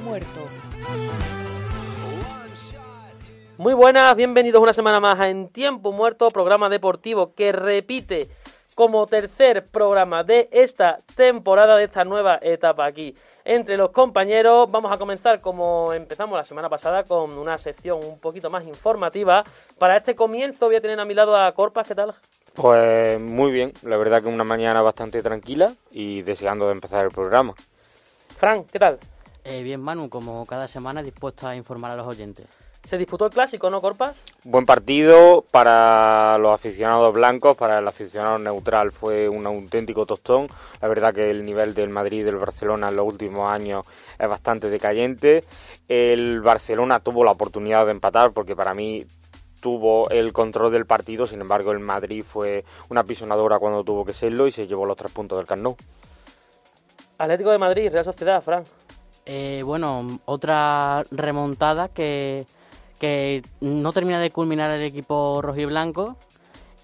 muerto. Muy buenas, bienvenidos una semana más a En Tiempo Muerto, programa deportivo que repite como tercer programa de esta temporada, de esta nueva etapa aquí entre los compañeros. Vamos a comenzar como empezamos la semana pasada con una sección un poquito más informativa. Para este comienzo voy a tener a mi lado a Corpas, ¿qué tal? Pues muy bien, la verdad que una mañana bastante tranquila y deseando de empezar el programa. Fran, ¿qué tal? Eh, bien, Manu, como cada semana dispuesto a informar a los oyentes. Se disputó el clásico, ¿no, Corpas? Buen partido para los aficionados blancos, para el aficionado neutral fue un auténtico tostón. La verdad que el nivel del Madrid y del Barcelona en los últimos años es bastante decayente. El Barcelona tuvo la oportunidad de empatar porque para mí tuvo el control del partido, sin embargo el Madrid fue una pisonadora cuando tuvo que serlo y se llevó los tres puntos del Camp Atlético de Madrid, Real Sociedad, Fran. Eh, bueno, otra remontada que que no termina de culminar el equipo rojo y blanco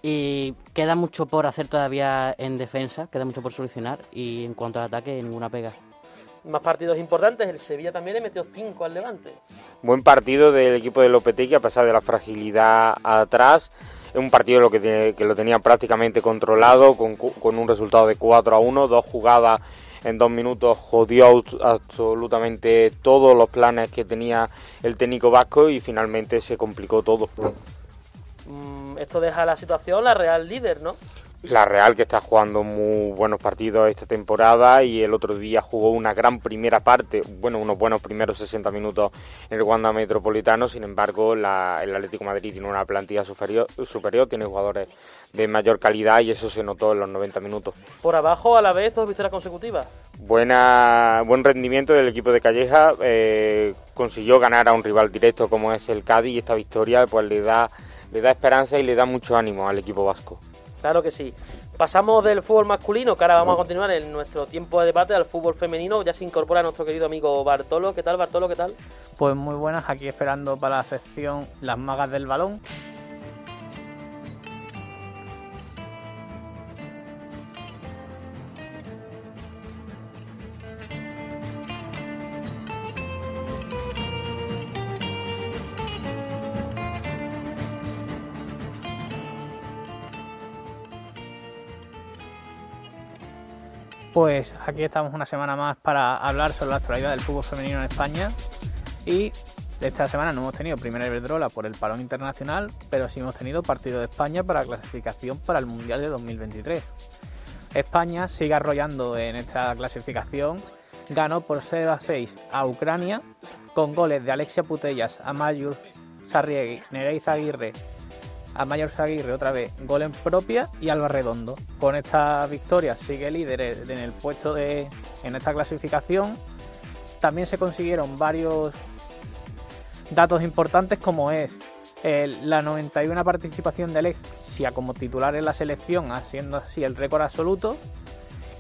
y queda mucho por hacer todavía en defensa, queda mucho por solucionar y en cuanto al ataque ninguna pega. Más partidos importantes, el Sevilla también le metió 5 al Levante. Buen partido del equipo de Lopetegui a pesar de la fragilidad atrás. Es un partido lo que, que lo tenía prácticamente controlado con, con un resultado de 4 a 1, dos jugadas en dos minutos jodió absolutamente todos los planes que tenía el técnico vasco y finalmente se complicó todo. Mm, esto deja la situación la Real líder, ¿no? La Real que está jugando muy buenos partidos esta temporada y el otro día jugó una gran primera parte, bueno, unos buenos primeros 60 minutos en el Wanda Metropolitano, sin embargo el Atlético Madrid tiene una plantilla superior, superior, tiene jugadores de mayor calidad y eso se notó en los 90 minutos. Por abajo a la vez dos victorias consecutivas. Buena, buen rendimiento del equipo de Calleja, eh, consiguió ganar a un rival directo como es el Cádiz y esta victoria pues le da, le da esperanza y le da mucho ánimo al equipo vasco. Claro que sí. Pasamos del fútbol masculino, que ahora vamos a continuar en nuestro tiempo de debate, al fútbol femenino. Ya se incorpora nuestro querido amigo Bartolo. ¿Qué tal, Bartolo? ¿Qué tal? Pues muy buenas, aquí esperando para la sección Las Magas del Balón. Pues aquí estamos una semana más para hablar sobre la actualidad del fútbol femenino en España y esta semana no hemos tenido primera Iberdrola por el parón internacional, pero sí hemos tenido partido de España para clasificación para el Mundial de 2023. España sigue arrollando en esta clasificación, ganó por 0 a 6 a Ucrania con goles de Alexia Putellas, Amayur Sarriegui, Nereiza Aguirre, a Mayor Aguirre otra vez gol en propia y Alba Redondo. Con esta victoria sigue líder en el puesto de en esta clasificación. También se consiguieron varios datos importantes como es la 91 participación de Alexia como titular en la selección, haciendo así el récord absoluto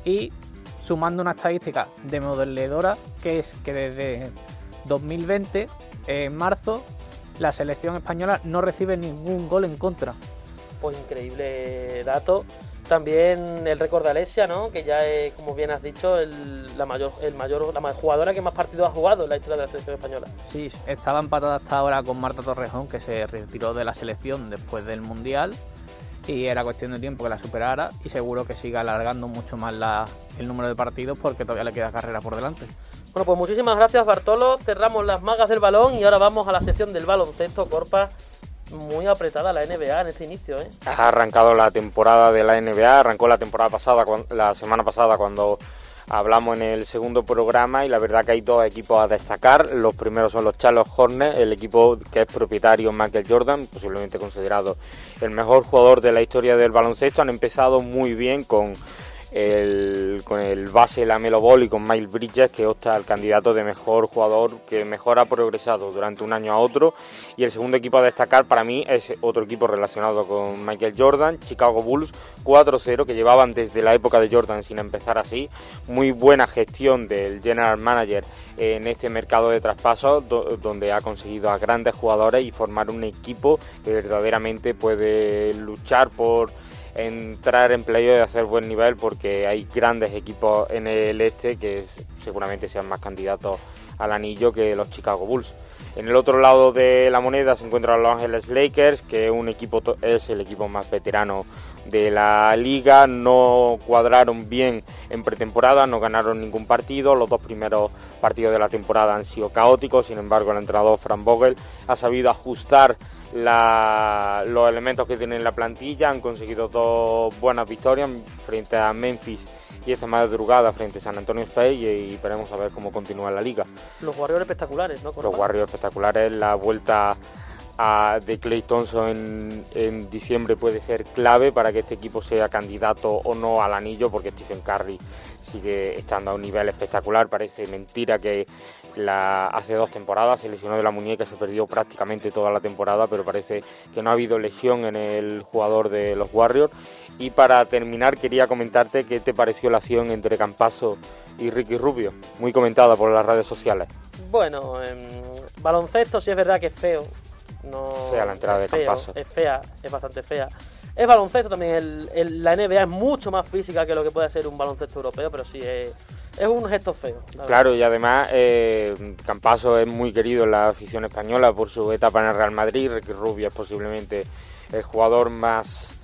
y sumando una estadística de modeledora que es que desde 2020 en marzo la selección española no recibe ningún gol en contra. Pues increíble dato. También el récord de Alessia, ¿no? Que ya es, como bien has dicho, el, la mayor, el mayor, la jugadora que más partidos ha jugado en la historia de la selección española. Sí, estaba empatada hasta ahora con Marta Torrejón, que se retiró de la selección después del Mundial y era cuestión de tiempo que la superara y seguro que siga alargando mucho más el número de partidos porque todavía le queda carrera por delante. Bueno, pues muchísimas gracias Bartolo. Cerramos las magas del balón y ahora vamos a la sección del baloncesto. Corpa, muy apretada la NBA en este inicio. ¿eh? Ha arrancado la temporada de la NBA, arrancó la temporada pasada, la semana pasada cuando hablamos en el segundo programa y la verdad que hay dos equipos a destacar. Los primeros son los Charlotte Hornets, el equipo que es propietario Michael Jordan, posiblemente considerado el mejor jugador de la historia del baloncesto. Han empezado muy bien con el, con el base Lamelo Ball y con Miles Bridges que opta al candidato de mejor jugador que mejor ha progresado durante un año a otro. Y el segundo equipo a destacar para mí es otro equipo relacionado con Michael Jordan, Chicago Bulls 4-0 que llevaban desde la época de Jordan sin empezar así, muy buena gestión del general manager en este mercado de traspasos donde ha conseguido a grandes jugadores y formar un equipo que verdaderamente puede luchar por entrar en playoff y hacer buen nivel porque hay grandes equipos en el este que seguramente sean más candidatos al anillo que los Chicago Bulls. En el otro lado de la moneda se encuentran los Angeles Lakers, que un equipo es el equipo más veterano de la liga. No cuadraron bien en pretemporada, no ganaron ningún partido. Los dos primeros partidos de la temporada han sido caóticos. Sin embargo, el entrenador Frank Vogel ha sabido ajustar los elementos que tiene en la plantilla. Han conseguido dos buenas victorias frente a Memphis y esta madrugada frente a San Antonio Space y, veremos a ver cómo continúa la liga. Los Warriors espectaculares, ¿no? Los Warriors espectaculares, la vuelta de Clay Thompson en, diciembre puede ser clave para que este equipo sea candidato o no al anillo, porque Stephen Curry sigue estando a un nivel espectacular. Parece mentira que la, hace dos temporadas se lesionó de la muñeca, se perdió prácticamente toda la temporada, pero parece que no ha habido lesión en el jugador de los Warriors. Y para terminar, quería comentarte qué te pareció la acción entre Campaso y Ricky Rubio, muy comentada por las redes sociales. Bueno, en baloncesto sí es verdad que es feo, no fea la entrada de Campaso. Es fea, es bastante fea. Es baloncesto también, el, la NBA es mucho más física que lo que puede ser un baloncesto europeo, pero sí es, un gesto feo. Claro, y además eh, Campaso es muy querido en la afición española por su etapa en el Real Madrid, Ricky Rubio es posiblemente el jugador más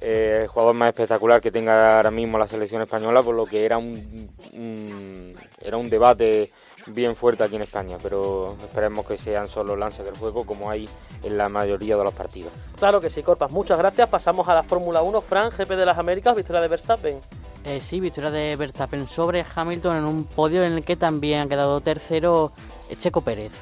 eh, el jugador más espectacular que tenga ahora mismo la selección española, por lo que era un era un debate bien fuerte aquí en España, pero esperemos que sean solo lances del juego como hay en la mayoría de los partidos. Claro que sí, Corpas, muchas gracias. Pasamos a la Fórmula 1. Fran, GP de las Américas, victoria de Verstappen. Eh, sí, victoria de Verstappen sobre Hamilton en un podio en el que también ha quedado tercero Checo Pérez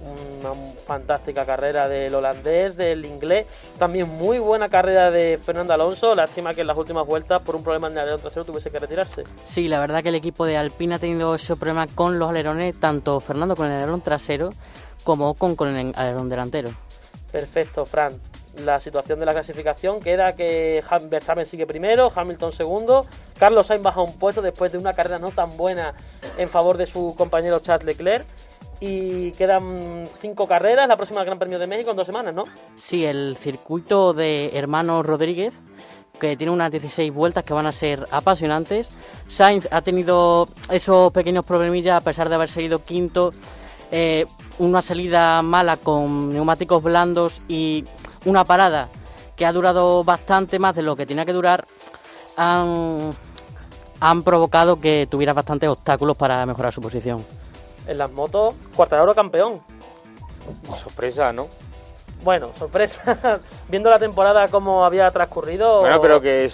una fantástica carrera del holandés, del inglés, también muy buena carrera de Fernando Alonso, lástima que en las últimas vueltas por un problema en el alerón trasero tuviese que retirarse. Sí, la verdad que el equipo de Alpine ha tenido ese problema con los alerones, tanto Fernando con el alerón trasero como con, con el alerón delantero. Perfecto, Fran. La situación de la clasificación queda que Verstappen sigue primero, Hamilton segundo, Carlos Sainz baja un puesto después de una carrera no tan buena en favor de su compañero Charles Leclerc y quedan cinco carreras, la próxima Gran Premio de México en dos semanas, ¿no? Sí, el circuito de Hermano Rodríguez, que tiene unas 16 vueltas que van a ser apasionantes. Sainz ha tenido esos pequeños problemillas a pesar de haber seguido quinto. Eh, una salida mala con neumáticos blandos y una parada que ha durado bastante más de lo que tenía que durar. Han provocado que tuviera bastantes obstáculos para mejorar su posición en las motos, Cuartararo campeón. Sorpresa, ¿no? Bueno, sorpresa, viendo la temporada como había transcurrido. Bueno, pero que,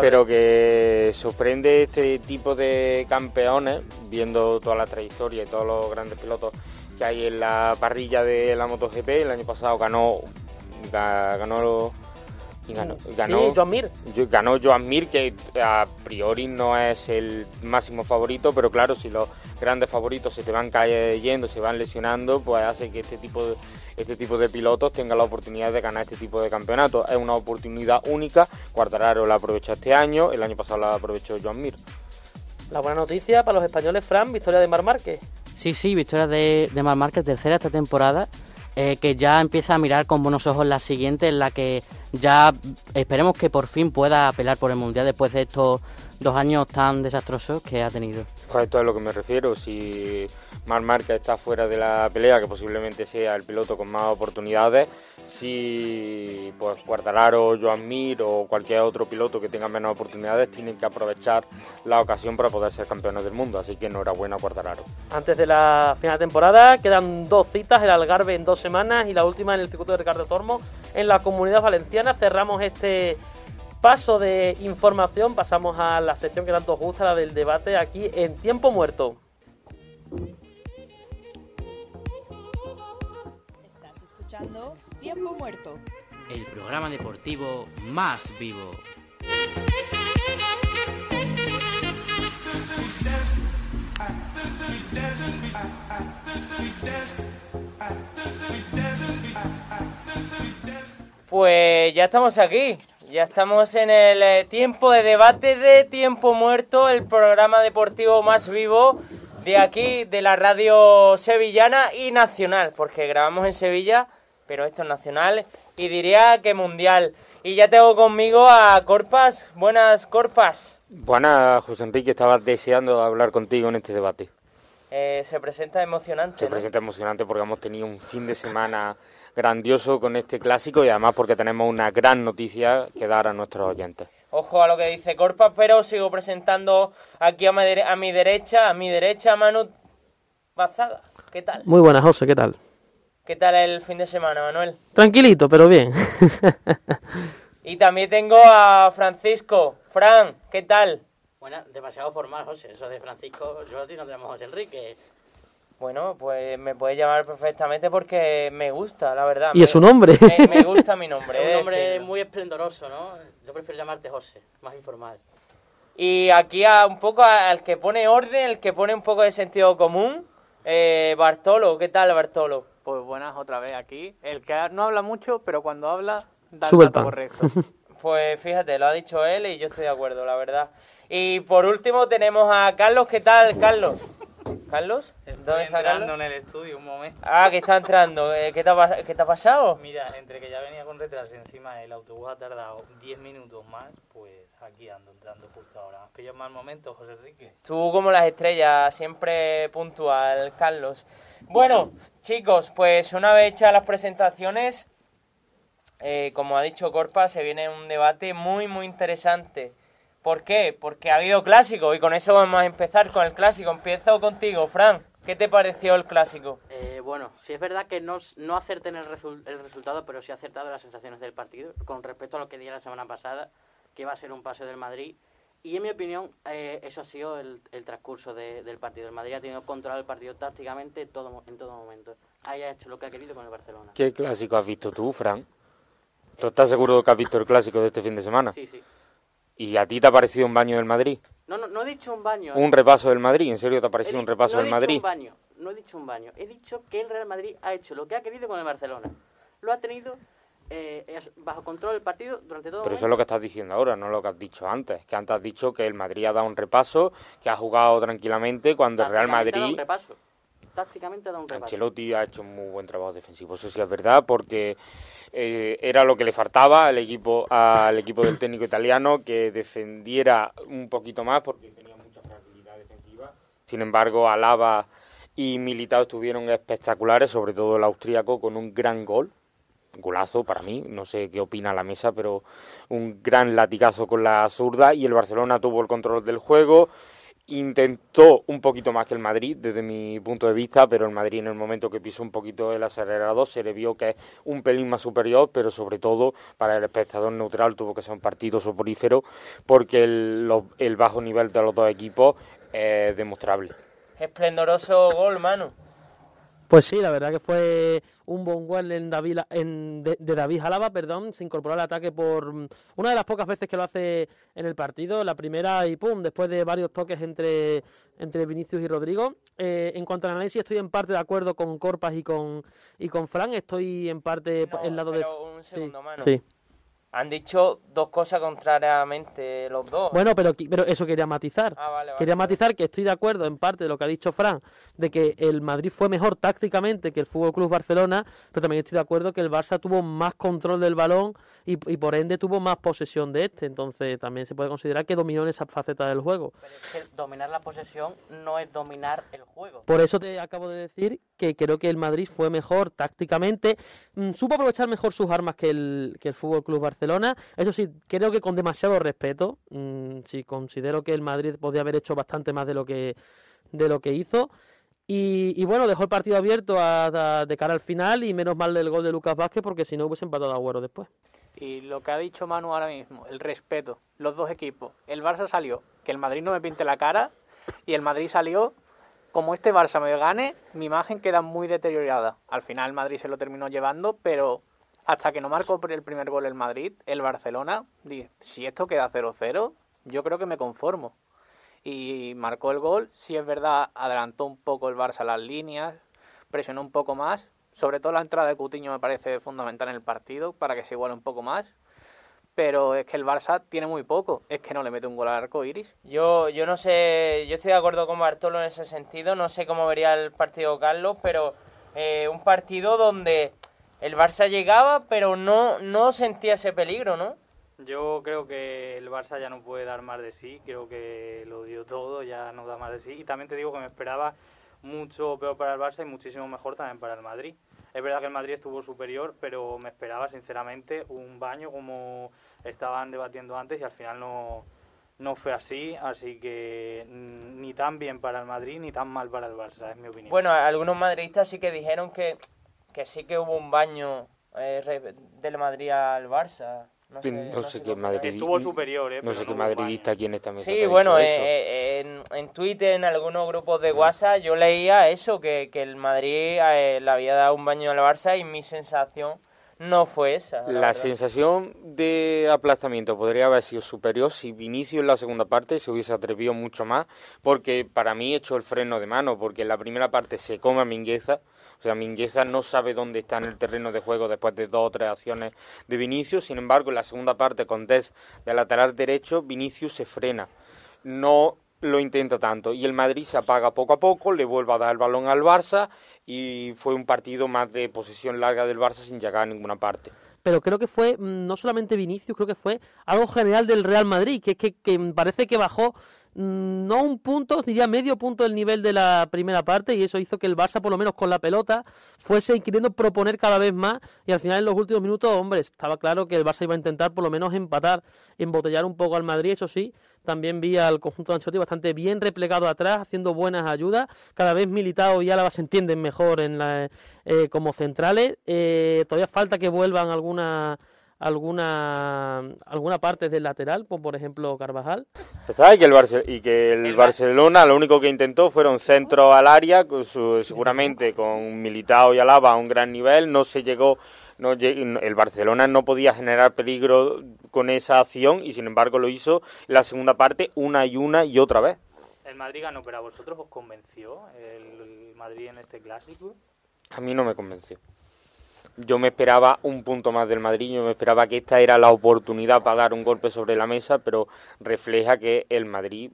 pero que sorprende este tipo de campeones, viendo toda la trayectoria y todos los grandes pilotos que hay en la parrilla de la MotoGP. El año pasado ganó, ganó y ganó, ganó Joan Mir. Ganó Joan Mir, que a priori no es el máximo favorito, pero claro, si los grandes favoritos se te van cayendo, se van lesionando, pues hace que este tipo de, este tipo de pilotos tengan la oportunidad de ganar este tipo de campeonatos. Es una oportunidad única. Cuartararo la aprovechó este año, el año pasado la aprovechó Joan Mir. La buena noticia para los españoles, Fran, victoria de Mar Márquez. Sí, sí, victoria de, de Mar Márquez, tercera esta temporada. Eh, que ya empieza a mirar con buenos ojos la siguiente, en la que ya esperemos que por fin pueda apelar por el Mundial después de estos dos años tan desastrosos que ha tenido. Pues esto es a lo que me refiero. Si Mar Marca está fuera de la pelea, que posiblemente sea el piloto con más oportunidades, si pues Cuartararo, Joan Mir o cualquier otro piloto que tenga menos oportunidades tienen que aprovechar la ocasión para poder ser campeones del mundo. Así que enhorabuena Cuartararo. Antes de la final de temporada quedan dos citas, el Algarve en dos semanas y la última en el circuito de Ricardo Tormo en la Comunidad Valenciana. Cerramos este paso de información, pasamos a la sección que tanto os gusta, la del debate aquí en Tiempo Muerto. Estás escuchando Tiempo Muerto. El programa deportivo más vivo. Pues ya estamos aquí. Ya estamos en el eh, tiempo de debate de Tiempo Muerto, el programa deportivo más vivo de aquí, de la radio sevillana y nacional, porque grabamos en Sevilla, pero esto es nacional y diría que mundial. Y ya tengo conmigo a Corpas. Buenas, Corpas. Buenas, José Enrique. Estaba deseando hablar contigo en este debate. Eh, se presenta emocionante. Se ¿no? presenta emocionante porque hemos tenido un fin de semana grandioso con este clásico y además porque tenemos una gran noticia que dar a nuestros oyentes. Ojo a lo que dice Corpas, pero sigo presentando aquí a mi, dere- a mi derecha, a mi derecha, Manu Bazaga. ¿Qué tal? Muy buenas, José, ¿qué tal? ¿Qué tal el fin de semana, Manuel? Tranquilito, pero bien. Y también tengo a Francisco. Fran, ¿qué tal? Bueno, demasiado formal, José. Eso de Francisco, yo a ti no te llamo José Enrique. Bueno, pues me puedes llamar perfectamente porque me gusta, la verdad. y Me- es su nombre. Me, me gusta mi nombre. Es un nombre decirlo. muy esplendoroso, ¿no? Yo prefiero llamarte José, más informal. Y aquí a un poco al que pone orden, el que pone un poco de sentido común, eh, Bartolo. ¿Qué tal, Bartolo? Pues buenas otra vez aquí. El que no habla mucho, pero cuando habla, da Sube el dato pan. correcto. Pues fíjate, lo ha dicho él y yo estoy de acuerdo, la verdad. Y por último tenemos a Carlos. ¿Qué tal, Carlos? ¿Carlos? ¿Dónde está Carlos? en el estudio un momento. Ah, que está entrando. Eh, ¿Qué te, ha, qué te ha pasado? Mira, entre que ya venía con retraso y encima el autobús ha tardado 10 minutos más, pues aquí ando entrando justo ahora. ¿Has pillado mal momento, José Enrique? Tú como las estrellas, siempre puntual, Carlos. Bueno, chicos, pues una vez hechas las presentaciones, eh, como ha dicho Corpa, se viene un debate muy, muy interesante. ¿Por qué? Porque ha habido clásico y con eso vamos a empezar con el clásico. Empiezo contigo, Fran. ¿Qué te pareció el clásico? Eh, bueno, sí es verdad que no, no acerté en el, el resultado, pero sí he acertado en las sensaciones del partido, con respecto a lo que dije la semana pasada, que iba a ser un paseo del Madrid. Y en mi opinión, eh, eso ha sido el, el transcurso de- del partido. El Madrid ha tenido controlado el partido tácticamente todo, mo- en todo momento. Ahí ha hecho lo que ha querido con el Barcelona. ¿Qué clásico has visto tú, Fran? ¿Tú estás seguro de que has visto el clásico de este fin de semana? Sí, sí. ¿Y a ti te ha parecido un baño del Madrid? No, no, no he dicho un baño. ¿eh? ¿Un repaso del Madrid? ¿En serio te ha He parecido di- un repaso no he del dicho Madrid? un baño, no he dicho un baño. He dicho que el Real Madrid ha hecho lo que ha querido con el Barcelona. Lo ha tenido eh, bajo control el partido durante todo Pero eso es lo que estás diciendo ahora, no lo que has dicho antes. Que antes has dicho que el Madrid ha dado un repaso, que ha jugado tranquilamente, cuando el Real Tácticamente ha dado Madrid... un repaso. Tácticamente dado un repaso. Ancelotti ha hecho un muy buen trabajo defensivo, eso sí es verdad, porque eh, era lo que le faltaba al equipo, al equipo del técnico italiano, que defendiera un poquito más, porque tenía mucha fragilidad defensiva. Sin embargo, Alaba y Militao estuvieron espectaculares, sobre todo el austríaco, con un gran gol, golazo para mí, no sé qué opina la mesa, pero un gran latigazo con la zurda y el Barcelona tuvo el control del juego, intentó un poquito más que el Madrid desde mi punto de vista, pero el Madrid en el momento que pisó un poquito el acelerador se le vio que es un pelín más superior, pero sobre todo para el espectador neutral tuvo que ser un partido soporífero porque el, el bajo nivel de los dos equipos es demostrable. Esplendoroso gol, mano. Pues sí, la verdad que fue un buen gol en David, en, de, de David Jalaba, perdón, se incorporó al ataque por mm, una de las pocas veces que lo hace en el partido, la primera y pum, después de varios toques entre, entre Vinicius y Rodrigo. Eh, en cuanto al análisis, estoy en parte de acuerdo con Corpas y con, y con Fran, estoy en parte No, el lado de... un segundo, mano. Sí. Han dicho dos cosas contrariamente los dos. Bueno, pero, pero eso quería matizar. Ah, vale, vale. Quería matizar que estoy de acuerdo en parte de lo que ha dicho Fran, de que el Madrid fue mejor tácticamente que el Fútbol Club Barcelona, pero también estoy de acuerdo que el Barça tuvo más control del balón y, y por ende tuvo más posesión de este. Entonces también se puede considerar que dominó en esa faceta del juego. Pero es que dominar la posesión no es dominar el juego. Por eso te acabo de decir que creo que el Madrid fue mejor tácticamente, mm, supo aprovechar mejor sus armas que el, que el Fútbol Club Barcelona. Eso sí, creo que con demasiado respeto. mm, sí, considero que el Madrid podía haber hecho bastante más de lo que, de lo que hizo. Y, bueno, dejó el partido abierto de cara al final y menos mal del gol de Lucas Vázquez porque si no hubiese empatado a Agüero después. Y lo que ha dicho Manu ahora mismo, el respeto, los dos equipos. El Barça salió, que el Madrid no me pinte la cara, y el Madrid salió, como este Barça me gane, mi imagen queda muy deteriorada. Al final el Madrid se lo terminó llevando, pero hasta que no marcó el primer gol el Madrid, el Barcelona, di, si esto queda 0-0, yo creo que me conformo. Y marcó el gol, si es verdad, adelantó un poco el Barça las líneas, presionó un poco más, sobre todo la entrada de Cutiño me parece fundamental en el partido para que se iguale un poco más. Pero es que el Barça tiene muy poco, es que no le mete un gol al arco iris. Yo, yo no sé, yo estoy de acuerdo con Bartolo en ese sentido, no sé cómo vería el partido Carlos, pero eh, un partido donde el Barça llegaba, pero no, no sentía ese peligro, ¿no? Yo creo que el Barça ya no puede dar más de sí, creo que lo dio todo, ya no da más de sí. Y también te digo que me esperaba mucho peor para el Barça y muchísimo mejor también para el Madrid. Es verdad que el Madrid estuvo superior, pero me esperaba sinceramente un baño como estaban debatiendo antes y al final no, no fue así, así que mm, ni tan bien para el Madrid ni tan mal para el Barça, es mi opinión. Bueno, algunos madridistas sí que dijeron que, que sí que hubo un baño eh, re- del Madrid al Barça. No sé, No sé qué cómo- Madrid- Estuvo superior, ¿eh? No sé qué madridista mesa. que Sí, bueno, eh, eh, en, en Twitter, en algunos grupos de WhatsApp, yo leía eso, que, que el Madrid eh, le había dado un baño al Barça y mi sensación no fue esa. La, sensación de aplastamiento podría haber sido superior si Vinicius en la segunda parte se hubiese atrevido mucho más, porque para mí echó el freno de mano, porque en la primera parte se come a Mingueza, o sea, Mingueza no sabe dónde está en el terreno de juego después de dos o tres acciones de Vinicius, sin embargo, en la segunda parte con Des de lateral derecho, Vinicius se frena, no lo intenta tanto y el Madrid se apaga poco a poco, le vuelve a dar el balón al Barça y fue un partido más de posesión larga del Barça sin llegar a ninguna parte. pero creo que fue mm, no solamente Vinicius, creo que fue algo general del Real Madrid, que es que, que parece que bajó no un punto, diría medio punto del nivel de la primera parte y eso hizo que el Barça, por lo menos con la pelota, fuese queriendo proponer cada vez más y al final en los últimos minutos, hombre, estaba claro que el Barça iba a intentar por lo menos empatar, embotellar un poco al Madrid, eso sí, también vi al conjunto de Ancelotti bastante bien replegado atrás, haciendo buenas ayudas, cada vez Militao y Álava se entienden mejor en la, eh, como centrales, Eh, todavía falta que vuelvan alguna alguna alguna parte del lateral, como por ejemplo Carvajal. Está, y que el, Barce- y que el Barcelona lo único que intentó fueron centros al área, con su- seguramente con Militao y Alaba a un gran nivel, no se llegó, no el Barcelona no podía generar peligro con esa acción y sin embargo lo hizo en la segunda parte una y una y otra vez. El Madrid ganó, pero a vosotros os convenció el Madrid en este clásico. A mí no me convenció. Yo me esperaba un punto más del Madrid, yo me esperaba que esta era la oportunidad para dar un golpe sobre la mesa, pero refleja que el Madrid,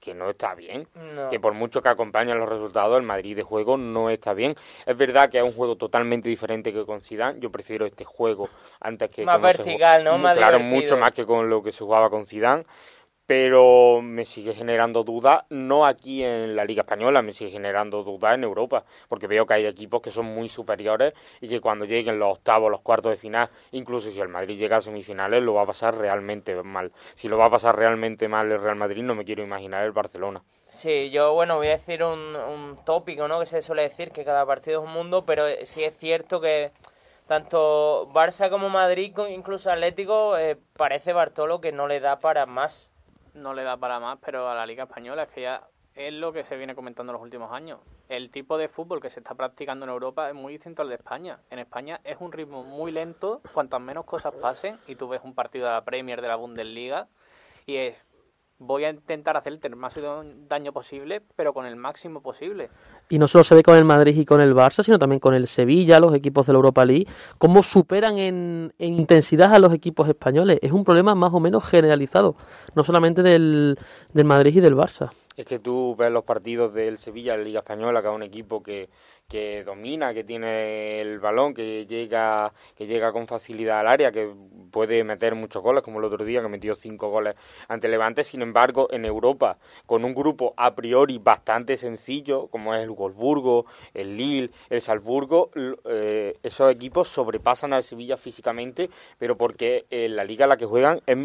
que no está bien, No. que por mucho que acompañan los resultados, el Madrid de juego no está bien. Es verdad que es un juego totalmente diferente que con Zidane. Yo prefiero este juego antes que Más se vertical, ¿no? Más claro, divertido. mucho más que con lo que se jugaba con Zidane. Pero me sigue generando dudas, no aquí en la Liga Española, me sigue generando dudas en Europa, porque veo que hay equipos que son muy superiores y que cuando lleguen los octavos, los cuartos de final, incluso si el Madrid llega a semifinales, lo va a pasar realmente mal. Si lo va a pasar realmente mal el Real Madrid, no me quiero imaginar el Barcelona. Sí, yo, bueno, voy a decir un, un tópico, ¿no? Que se suele decir que cada partido es un mundo, pero sí es cierto que tanto Barça como Madrid, incluso Atlético, eh, parece Bartolo que no le da para más. No le da para más, pero a la Liga Española es que ya es lo que se viene comentando en los últimos años. El tipo de fútbol que se está practicando en Europa es muy distinto al de España. En España es un ritmo muy lento, cuantas menos cosas pasen, y tú ves un partido de la Premier, de la Bundesliga, y es, voy a intentar hacerte el máximo daño posible, pero con el máximo posible. Y no solo se ve con el Madrid y con el Barça, sino también con el Sevilla, los equipos de la Europa League, cómo superan en, en intensidad a los equipos españoles. Es un problema más o menos generalizado, no solamente del, del Madrid y del Barça. Es que tú ves los partidos del Sevilla en la Liga Española, que es un equipo que, que domina, que tiene el balón, que llega, que llega con facilidad al área, que puede meter muchos goles, como el otro día que metió cinco goles ante Levante. Sin embargo, en Europa, con un grupo a priori bastante sencillo, como es el Wolfsburgo, el Lille, el Salzburgo, eh, esos equipos sobrepasan al Sevilla físicamente, pero porque en la liga en la que juegan es,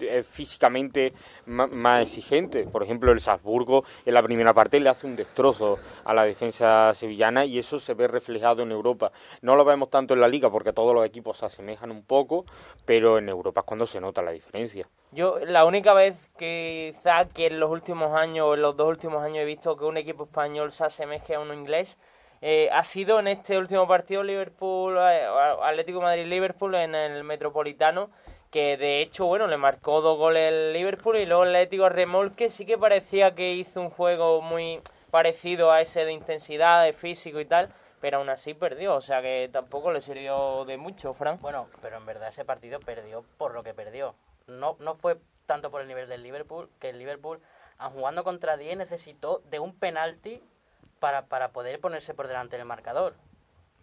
es físicamente más exigente. Por ejemplo, el Salzburgo en la primera parte le hace un destrozo a la defensa sevillana y eso se ve reflejado en Europa. No lo vemos tanto en la liga porque todos los equipos se asemejan un poco, pero en Europa es cuando se nota la diferencia. Yo, la única vez quizá que en los últimos años, en los dos últimos años he visto que un equipo español se asemeje a uno inglés, eh, ha sido en este último partido Liverpool, eh, Atlético de Madrid-Liverpool en el Metropolitano, que de hecho, bueno, le marcó dos goles el Liverpool y luego el Atlético remolque sí que parecía que hizo un juego muy parecido a ese de intensidad, de físico y tal, pero aún así perdió, o sea que tampoco le sirvió de mucho, Fran. Bueno, pero en verdad ese partido perdió por lo que perdió. No, no fue tanto por el nivel del Liverpool, que el Liverpool, a jugando contra 10, necesitó de un penalti para, para poder ponerse por delante del marcador.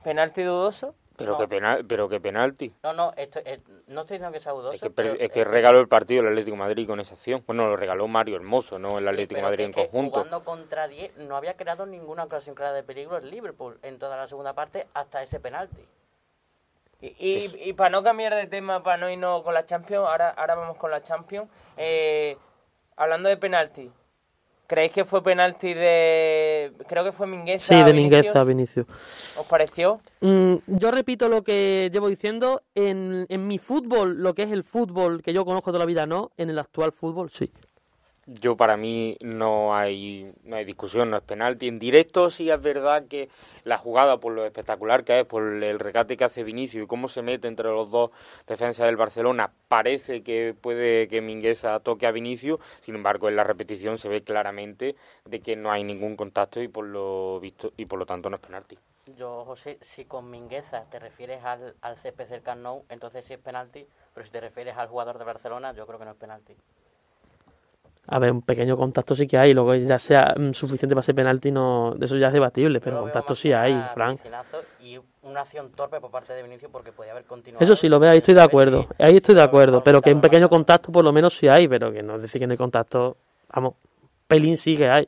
¿Penalti dudoso? Pero No. qué penal, pero qué penalti. No, no, esto, no estoy diciendo que sea dudoso. Es que, pero es que es regaló el partido el Atlético de Madrid con esa acción. Bueno, lo regaló Mario Hermoso, no el Sí, Atlético de Madrid es en que conjunto. Jugando contra 10 no había creado ninguna ocasión clara de peligro el Liverpool en toda la segunda parte hasta ese penalti. Y, y, y para no cambiar de tema, para no irnos con la Champions, ahora, ahora vamos con la Champions. Eh, hablando de penalti, ¿creéis que fue penalti de. Creo que fue Mingueza? Sí, de Vinicius? Mingueza, Vinicio. ¿Os pareció? Mm, yo repito lo que llevo diciendo. En, en mi fútbol, lo que es el fútbol que yo conozco toda la vida, no. En el actual fútbol, sí. Yo para mí no hay, no hay discusión, no es penalti. En directo sí es verdad que la jugada, por lo espectacular que es, por el regate que hace Vinicius y cómo se mete entre los dos defensas del Barcelona, parece que puede que Mingueza toque a Vinicius. Sin embargo, en la repetición se ve claramente de que no hay ningún contacto y por lo visto y por lo tanto no es penalti. Yo, José, si con Mingueza te refieres al, al césped del Camp entonces sí es penalti, pero si te refieres al jugador de Barcelona, yo creo que no es penalti. A ver, un pequeño contacto sí que hay. Luego ya sea mm, suficiente para ser penalti, no, de eso ya es debatible. Pero lo contacto sí hay, Frank. Y una acción torpe por parte de Vinicius porque podía haber continuado. Eso sí, lo veo, ahí estoy de acuerdo. Ahí estoy de acuerdo. Pero que un pequeño contacto contacto por lo menos sí hay. Pero que no es decir que no hay contacto. Vamos, pelín sí que hay.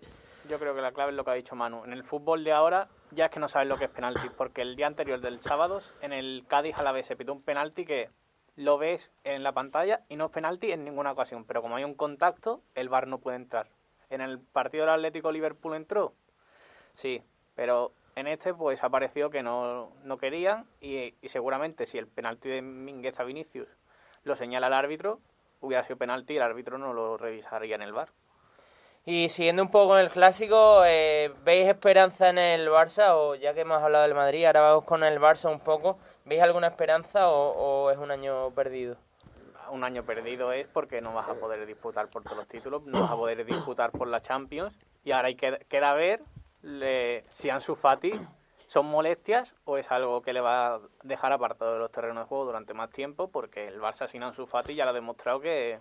Yo creo que la clave es lo que ha dicho Manu. En el fútbol de ahora ya es que no sabes lo que es penalti, porque el día anterior del sábado en el Cádiz a la vez se pitó un penalti que lo ves en la pantalla y no es penalti en ninguna ocasión, pero como hay un contacto, el VAR no puede entrar. En el partido del Atlético Liverpool entró, sí, pero en este pues ha parecido que no, no querían y, y seguramente si el penalti de Mingueza Vinicius lo señala el árbitro, hubiera sido penalti y el árbitro no lo revisaría en el VAR. Y siguiendo un poco con el clásico, eh, ¿veis esperanza en el Barça? O ya que hemos hablado del Madrid, ahora vamos con el Barça un poco. ¿Veis alguna esperanza o, o es un año perdido? un año perdido es porque no vas a poder disputar por todos los títulos, no vas a poder disputar por la Champions y ahora hay que queda ver le- si Ansu Fati son molestias o es algo que le va a dejar apartado de los terrenos de juego durante más tiempo porque el Barça sin Ansu Fati ya lo ha demostrado que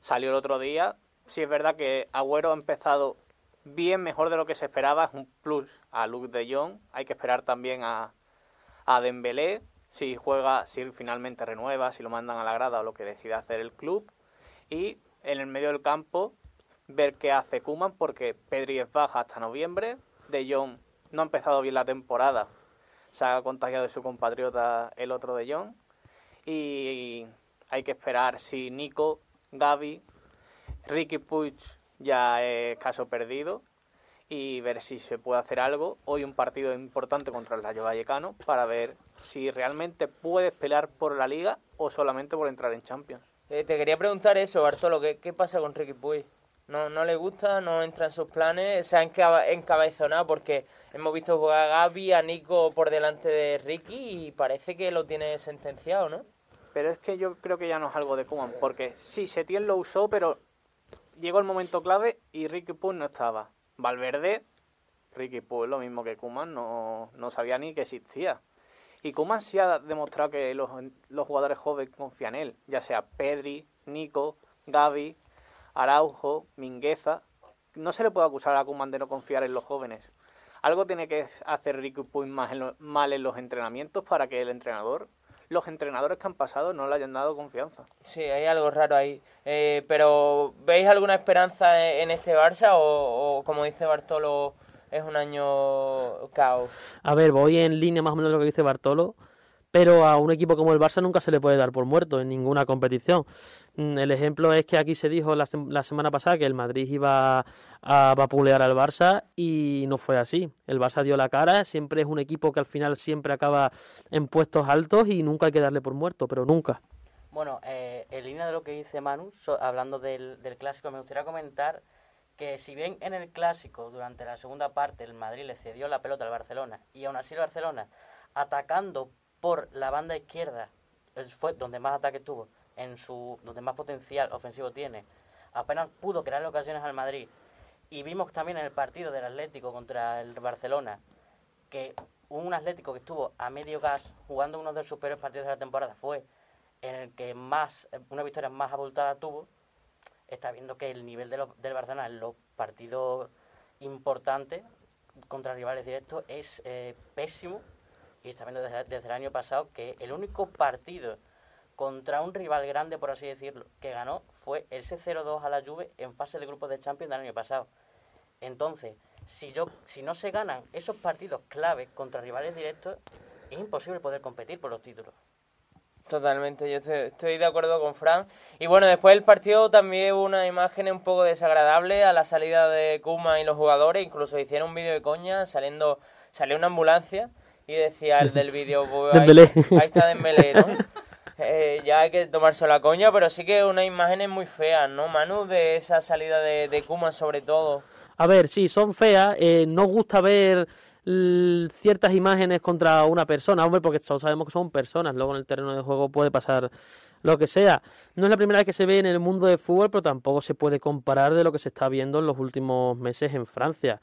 salió el otro día. Sí es verdad que Agüero ha empezado bien, mejor de lo que se esperaba, es un plus a Luke de Jong. Hay que esperar también a, a Dembélé, si juega, si finalmente renueva, si lo mandan a la grada o lo que decida hacer el club. Y en el medio del campo, ver qué hace Kuman, porque Pedri es baja hasta noviembre. De Jong no ha empezado bien la temporada. Se ha contagiado de su compatriota el otro de Jong. Y hay que esperar si Nico, Gaby, Ricky Puig ya es caso perdido y ver si se puede hacer algo. Hoy un partido importante contra el Rayo Vallecano para ver si realmente puedes pelear por la liga o solamente por entrar en Champions. Eh, te quería preguntar eso, Bartolo, ¿qué, qué pasa con Ricky Puig? ¿No, ¿No le gusta? ¿No entra en sus planes? ¿Se ha encabezonado? Porque hemos visto jugar a Gaby, a Nico por delante de Ricky y parece que lo tiene sentenciado, ¿no? Pero es que yo creo que ya no es algo de Koeman, porque sí, Setién lo usó, pero llegó el momento clave y Ricky Puig no estaba. Valverde, Ricky Puig, lo mismo que Koeman, no, no sabía ni que existía. Y Koeman sí ha demostrado que los, los jugadores jóvenes confían en él, ya sea Pedri, Nico, Gaby, Araujo, Mingueza. No se le puede acusar a Koeman de no confiar en los jóvenes. Algo tiene que hacer Ricky Puig más en lo- mal en los entrenamientos para que el entrenador, los entrenadores que han pasado, no le hayan dado confianza. Sí, hay algo raro ahí. Eh, pero, ¿veis alguna esperanza en, este Barça o, o, como dice Bartolo, es un año caos? A ver, voy en línea más o menos de lo que dice Bartolo, pero a un equipo como el Barça nunca se le puede dar por muerto en ninguna competición. Mm, El ejemplo es que aquí se dijo la, la semana pasada que el Madrid iba a vapulear al Barça y no fue así. El Barça dio la cara, siempre es un equipo que al final siempre acaba en puestos altos y nunca hay que darle por muerto, pero nunca. Bueno, eh, en línea de lo que dice Manu, hablando del, del clásico, me gustaría comentar que si bien en el clásico, durante la segunda parte, el Madrid le cedió la pelota al Barcelona y aún así el Barcelona, atacando por la banda izquierda, fue donde más ataque tuvo, en su, donde más potencial ofensivo tiene, apenas pudo crear ocasiones al Madrid. Y vimos también en el partido del Atlético contra el Barcelona que un Atlético que estuvo a medio gas jugando uno de sus peores partidos de la temporada fue en el que más una victoria más abultada tuvo está viendo que el nivel de los- del Barcelona en los partidos importantes contra rivales directos es eh, pésimo y está viendo desde, el año pasado que el único partido contra un rival grande, por así decirlo, que ganó fue ese 0-2 a la Juve en fase de grupos de Champions del año pasado. Entonces, si, yo, si no se ganan esos partidos clave contra rivales directos, es imposible poder competir por los títulos. Totalmente, yo estoy, estoy, de acuerdo con Fran. Y bueno, después del partido también hubo una imagen un poco desagradable a la salida de Kuma y los jugadores. Incluso hicieron un vídeo de coña saliendo, salió una ambulancia y decía el del vídeo, pues, ahí, ahí, está Dembélé, ¿no? Eh, ya hay que tomarse la coña, pero sí que unas imágenes muy feas, ¿no, Manu? De esa salida de, de Kuma sobre todo. A ver, sí, son feas. Eh, no gusta ver ciertas imágenes contra una persona, hombre, porque todos sabemos que son personas, luego en el terreno de juego puede pasar lo que sea. No es la primera vez que se ve en el mundo del fútbol, pero tampoco se puede comparar de lo que se está viendo en los últimos meses en Francia.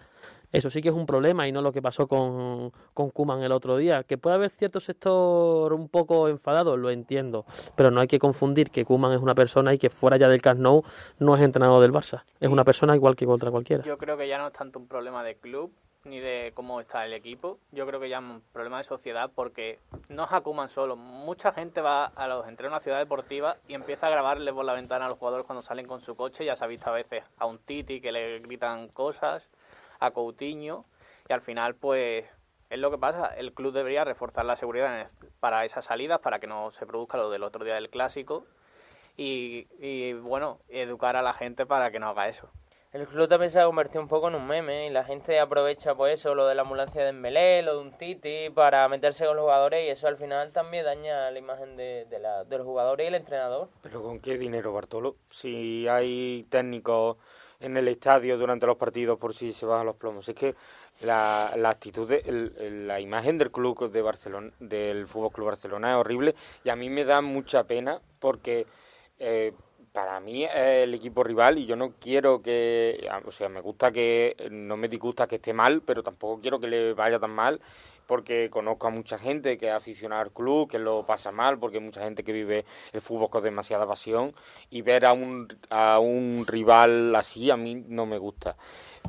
Eso sí que es un problema y no lo que pasó con, con Kuman el otro día. Que puede haber cierto sector un poco enfadado, lo entiendo. Pero no hay que confundir que Kuman es una persona y que fuera ya del Camp Nou no es entrenador del Barça. Es una persona igual que contra cualquiera. Yo creo que ya no es tanto un problema de club ni de cómo está el equipo. Yo creo que ya es un problema de sociedad porque no es a Kuman solo. Mucha gente va a los entrenos a Ciudad Deportiva y empieza a grabarle por la ventana a los jugadores cuando salen con su coche. Ya se ha visto a veces a un Titi que le gritan cosas a Coutinho y al final pues es lo que pasa, el club debería reforzar la seguridad para esas salidas para que no se produzca lo del otro día del clásico y, y bueno, educar a la gente para que no haga eso. El club también se ha convertido un poco en un meme y la gente aprovecha pues eso, lo de la ambulancia de Dembélé, lo de un Titi, para meterse con los jugadores y eso al final también daña la imagen de, de, la, de los jugadores y el entrenador. ¿Pero con qué dinero, Bartolo? Si hay técnicos en el estadio durante los partidos por si se bajan los plomos. Es que la, la actitud, de, el, la imagen del club de Barcelona, del Fútbol Club Barcelona es horrible y a mí me da mucha pena porque eh, para mí es el equipo rival y yo no quiero que, o sea, me gusta que, no me disgusta que esté mal, pero tampoco quiero que le vaya tan mal porque conozco a mucha gente que es aficionada al club, que lo pasa mal, porque hay mucha gente que vive el fútbol con demasiada pasión y ver a un, a un rival así a mí no me gusta.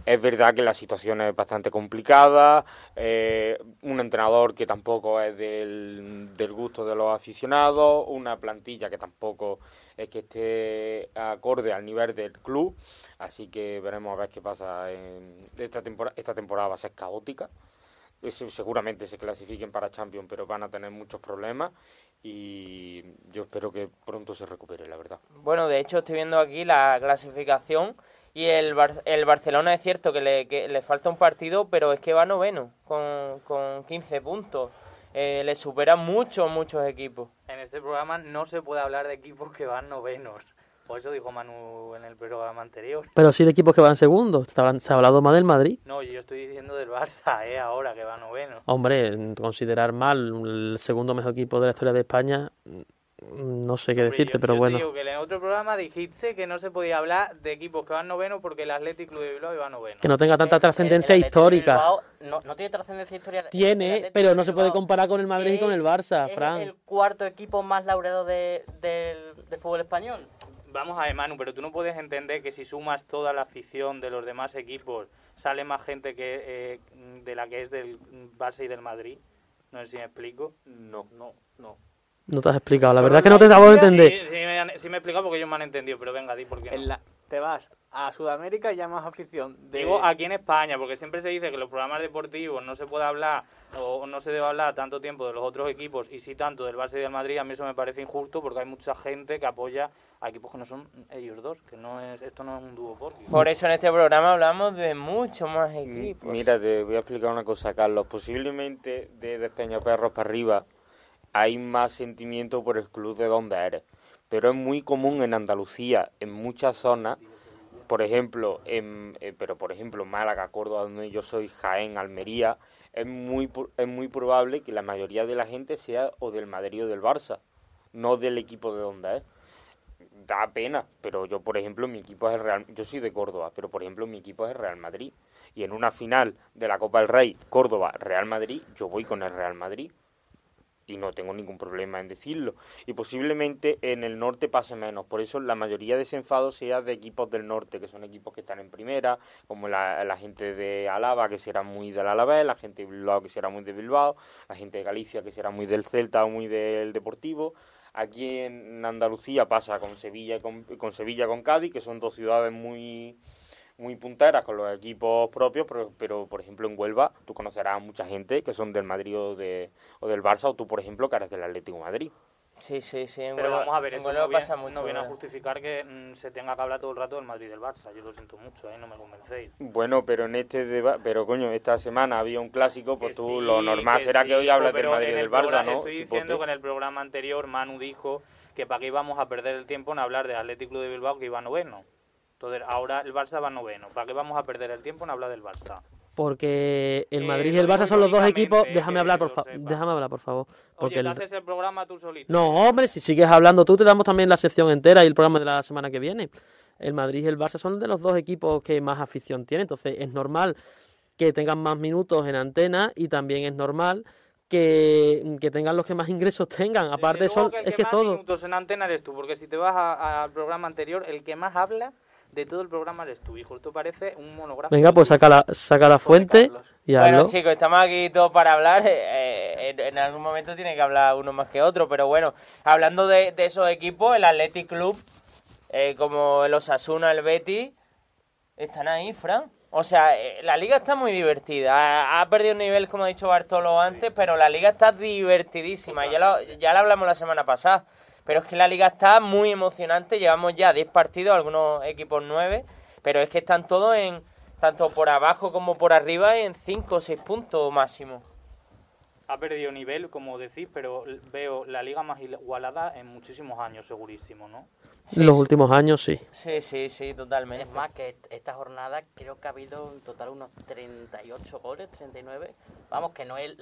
Es verdad que la situación es bastante complicada, eh, un entrenador que tampoco es del, del gusto de los aficionados, una plantilla que tampoco es que esté acorde al nivel del club, así que veremos a ver qué pasa. En esta, temporada, esta temporada va a ser caótica, seguramente se clasifiquen para Champions, pero van a tener muchos problemas y yo espero que pronto se recupere, la verdad. Bueno, de hecho estoy viendo aquí la clasificación y el, Bar el Barcelona es cierto que le, que le falta un partido, pero es que va noveno con, con 15 puntos. Eh, le supera muchos, muchos equipos. En este programa no se puede hablar de equipos que van novenos. Por eso dijo Manu en el programa anterior. Pero sí de equipos que van segundos. Se ha hablado más del Madrid. No, yo estoy diciendo del Barça, ¿eh? Ahora que va noveno. Hombre, considerar mal el segundo mejor equipo de la historia de España, no sé qué Hombre, decirte, yo, pero yo bueno. Digo que en otro programa dijiste que no se podía hablar de equipos que van noveno porque el Athletic Club de Bilbao va noveno. Que no tenga tanta trascendencia histórica. Bilbao no, no, tiene trascendencia histórica. Tiene, pero no se puede comparar con el Madrid y con el Barça, es el cuarto equipo más laureado de, del, del fútbol español. Vamos a ver, Manu, pero tú no puedes entender que si sumas toda la afición de los demás equipos, sale más gente que eh, de la que es del Barça y del Madrid. No sé si me explico. No, no, no. No te has explicado, la verdad es que no te acabo de entender. Sí, sí, me, sí me he explicado porque ellos me han entendido, pero venga, di por qué no. En la, te vas a Sudamérica y ya más afición. De... Digo aquí en España, porque siempre se dice que los programas deportivos no se puede hablar o no se debe hablar tanto tiempo de los otros equipos y sí tanto del Barça y del Madrid. A mí eso me parece injusto porque hay mucha gente que apoya a equipos que no son ellos dos, que no es esto no es un dúo por. Por eso en este programa hablamos de muchos más equipos. Mira, te voy a explicar una cosa, Carlos. Posiblemente de Despeñaperros para arriba hay más sentimiento por el club de donde eres. Pero es muy común en Andalucía, en muchas zonas, por ejemplo, en, eh, pero por ejemplo Málaga, Córdoba, donde yo soy, Jaén, Almería, es muy, es muy probable que la mayoría de la gente sea o del Madrid o del Barça, no del equipo de donde es. Da pena, pero yo, por ejemplo, mi equipo es el Real, yo soy de Córdoba, pero por ejemplo mi equipo es el Real Madrid. Y en una final de la Copa del Rey, Córdoba, Real Madrid, yo voy con el Real Madrid y no tengo ningún problema en decirlo. Y posiblemente en el norte pase menos. Por eso la mayoría de ese enfado sea de equipos del norte, que son equipos que están en primera, como la, la gente de Alaba, que será muy del Alavés, la gente de Bilbao, que será muy de Bilbao, la gente de Galicia, que será muy del Celta o muy del Deportivo. Aquí en Andalucía pasa con Sevilla con, con Sevilla con Cádiz, que son dos ciudades muy muy punteras con los equipos propios, pero, pero, por ejemplo en Huelva tú conocerás a mucha gente que son del Madrid o, de, o del Barça, o tú por ejemplo que eres del Atlético Madrid. Sí, sí, sí. En Pero vamos a ver, eso no viene, pasa mucho. no viene a justificar que mm, se tenga que hablar todo el rato del Madrid y del Barça. Yo lo siento mucho, ¿eh? no me convencéis. Bueno, pero en este debate, pero coño, esta semana había un clásico, pues Que tú sí, lo normal será sí, que hoy hables del Madrid del el Barça, programa- ¿no? Estoy diciendo que en el programa anterior Manu dijo que para qué íbamos a perder el tiempo en hablar de Atlético de Bilbao que iba noveno. Entonces ahora el Barça va noveno. ¿Para qué vamos a perder el tiempo en hablar del Barça? Porque el Eh, Madrid y el Barça son los dos equipos. Déjame hablar, por favor. Déjame hablar, por favor. Porque Oye, el- te haces el programa tú solito. No, hombre, si sigues hablando tú, te damos también la sección entera y el programa de la semana que viene. El Madrid y el Barça son de los dos equipos que más afición tienen, entonces es normal que tengan más minutos en antena y también es normal que, que tengan los que más ingresos tengan. Aparte, son, que el es que que más todo. minutos en antena eres tú, porque si te vas al programa anterior, el que más habla de todo el programa eres tú, hijo. Esto parece un monográfico. Venga, pues saca la, saca la fuente y Bueno, hazlo. chicos, estamos aquí todos para hablar. eh, en, en algún momento tiene que hablar uno más que otro, pero bueno, hablando de, de esos equipos, el Athletic Club, eh, como el Osasuna, el Betis, están ahí, Fran. O sea, eh, la liga está muy divertida. Ha, ha perdido un nivel, como ha dicho Bartolo antes, pero la liga está divertidísima. Ya lo, ya lo hablamos la semana pasada. Pero es que la liga está muy emocionante. Llevamos ya 10 partidos, algunos equipos 9. Pero es que están todos en, tanto por abajo como por arriba, en 5 o 6 puntos máximo. Ha perdido nivel, como decís, pero veo la liga más igualada en muchísimos años, segurísimo, ¿no? En los últimos años, sí. Sí, sí, sí, totalmente. Es más, que est- esta jornada creo que ha habido en total unos 38 goles, 39. Vamos, que no es,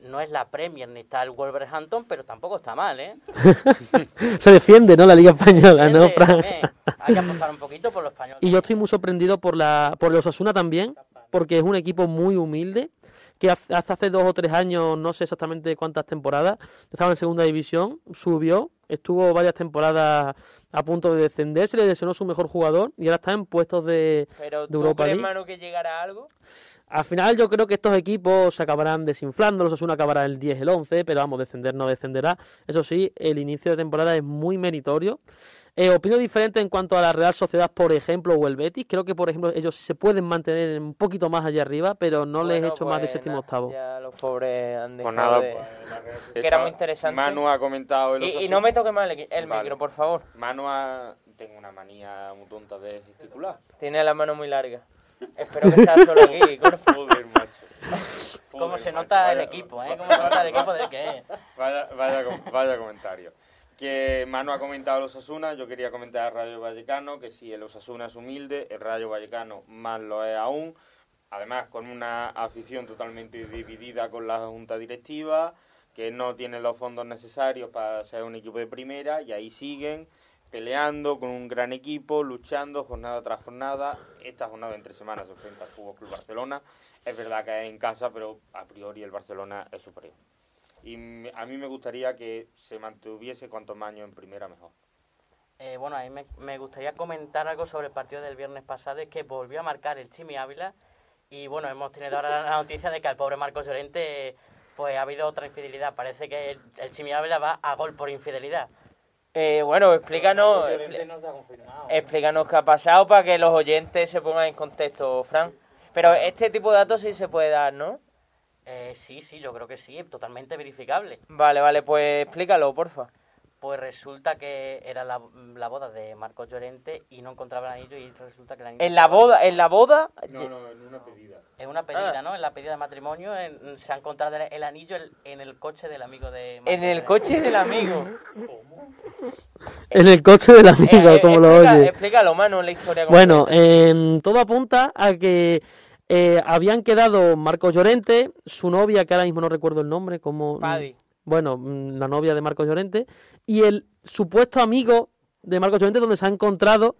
no es la Premier ni está el Wolverhampton, pero tampoco está mal, ¿eh? Se defiende, ¿no? La Liga Española, ¿no, Fran? también. Hay que apostar un poquito por los españoles. Y yo estoy muy sorprendido por la por el Osasuna también, porque es un equipo muy humilde, que hasta hace dos o tres años, no sé exactamente cuántas temporadas, estaba en segunda división, subió, estuvo varias temporadas a punto de descender, se le lesionó su mejor jugador y ahora está en puestos de, Pero de ¿tú Europa crees, League. Manu, que llegará algo? Al final yo creo que estos equipos se acabarán desinflando, los Osasuna acabará el 10, el 11, pero vamos, descender no descenderá. Eso sí, el inicio de temporada es muy meritorio. Eh, opino diferente en cuanto a la Real Sociedad, por ejemplo, o el Betis. Creo que, por ejemplo, ellos sí se pueden mantener un poquito más allá arriba, pero no les he hecho más de pues séptimo nada, octavo. Ya los pobres han Pues dejado nada, de- pues, que era muy interesante. Manu ha comentado el Y, y no me toque mal el, el Vale. micro, por favor. Manu ha... Tengo una manía muy tonta de gesticular. Tiene la mano muy larga. Espero que estás solo aquí. Joder, macho. Cómo Joder, se macho, nota el vaya- equipo, ¿eh? Cómo se nota el equipo del que es. Vaya, vaya, vaya comentario. Que Manu ha comentado el Osasuna, yo quería comentar al Rayo Vallecano, que si el Osasuna es humilde, el Rayo Vallecano más lo es aún. Además, con una afición totalmente dividida con la junta directiva, que no tiene los fondos necesarios para ser un equipo de primera, y ahí siguen peleando con un gran equipo, luchando jornada tras jornada. Esta jornada entre semanas se enfrenta al Fútbol Club Barcelona. Es verdad que es en casa, pero a priori el Barcelona es superior. Y m- a mí me gustaría que se mantuviese cuanto más años en primera mejor. Eh, bueno, a mí me, me gustaría comentar algo sobre el partido del viernes pasado, es que volvió a marcar el Chimi Ávila y bueno, hemos tenido ahora la noticia de que al pobre Marcos Llorente pues ha habido otra infidelidad. Parece que el, el Chimi Ávila va a gol por infidelidad. Eh, bueno, explícanos, explícanos qué ha pasado para que los oyentes se pongan en contexto, Fran. Pero este tipo de datos sí se puede dar, ¿no? Eh, sí, sí, yo creo que sí, totalmente verificable. Vale, vale, pues explícalo, porfa. Pues resulta que era la, la boda de Marcos Llorente y no encontraba el anillo y resulta que el anillo En la boda, en la boda, No, no, en una pedida. Es una pedida, Ah. ¿no? En la pedida de matrimonio en- se ha encontrado el, el anillo el- en el coche del amigo de... Marcos en el Llorente. coche del amigo. En el coche del amigo, Eh, eh, como lo oye. Explícalo, Manu, la historia. Bueno, em, todo apunta a que eh, habían quedado Marcos Llorente, su novia, que ahora mismo no recuerdo el nombre, como... Paddy. Bueno, mm, la novia de Marcos Llorente, y el supuesto amigo de Marcos Llorente donde se ha encontrado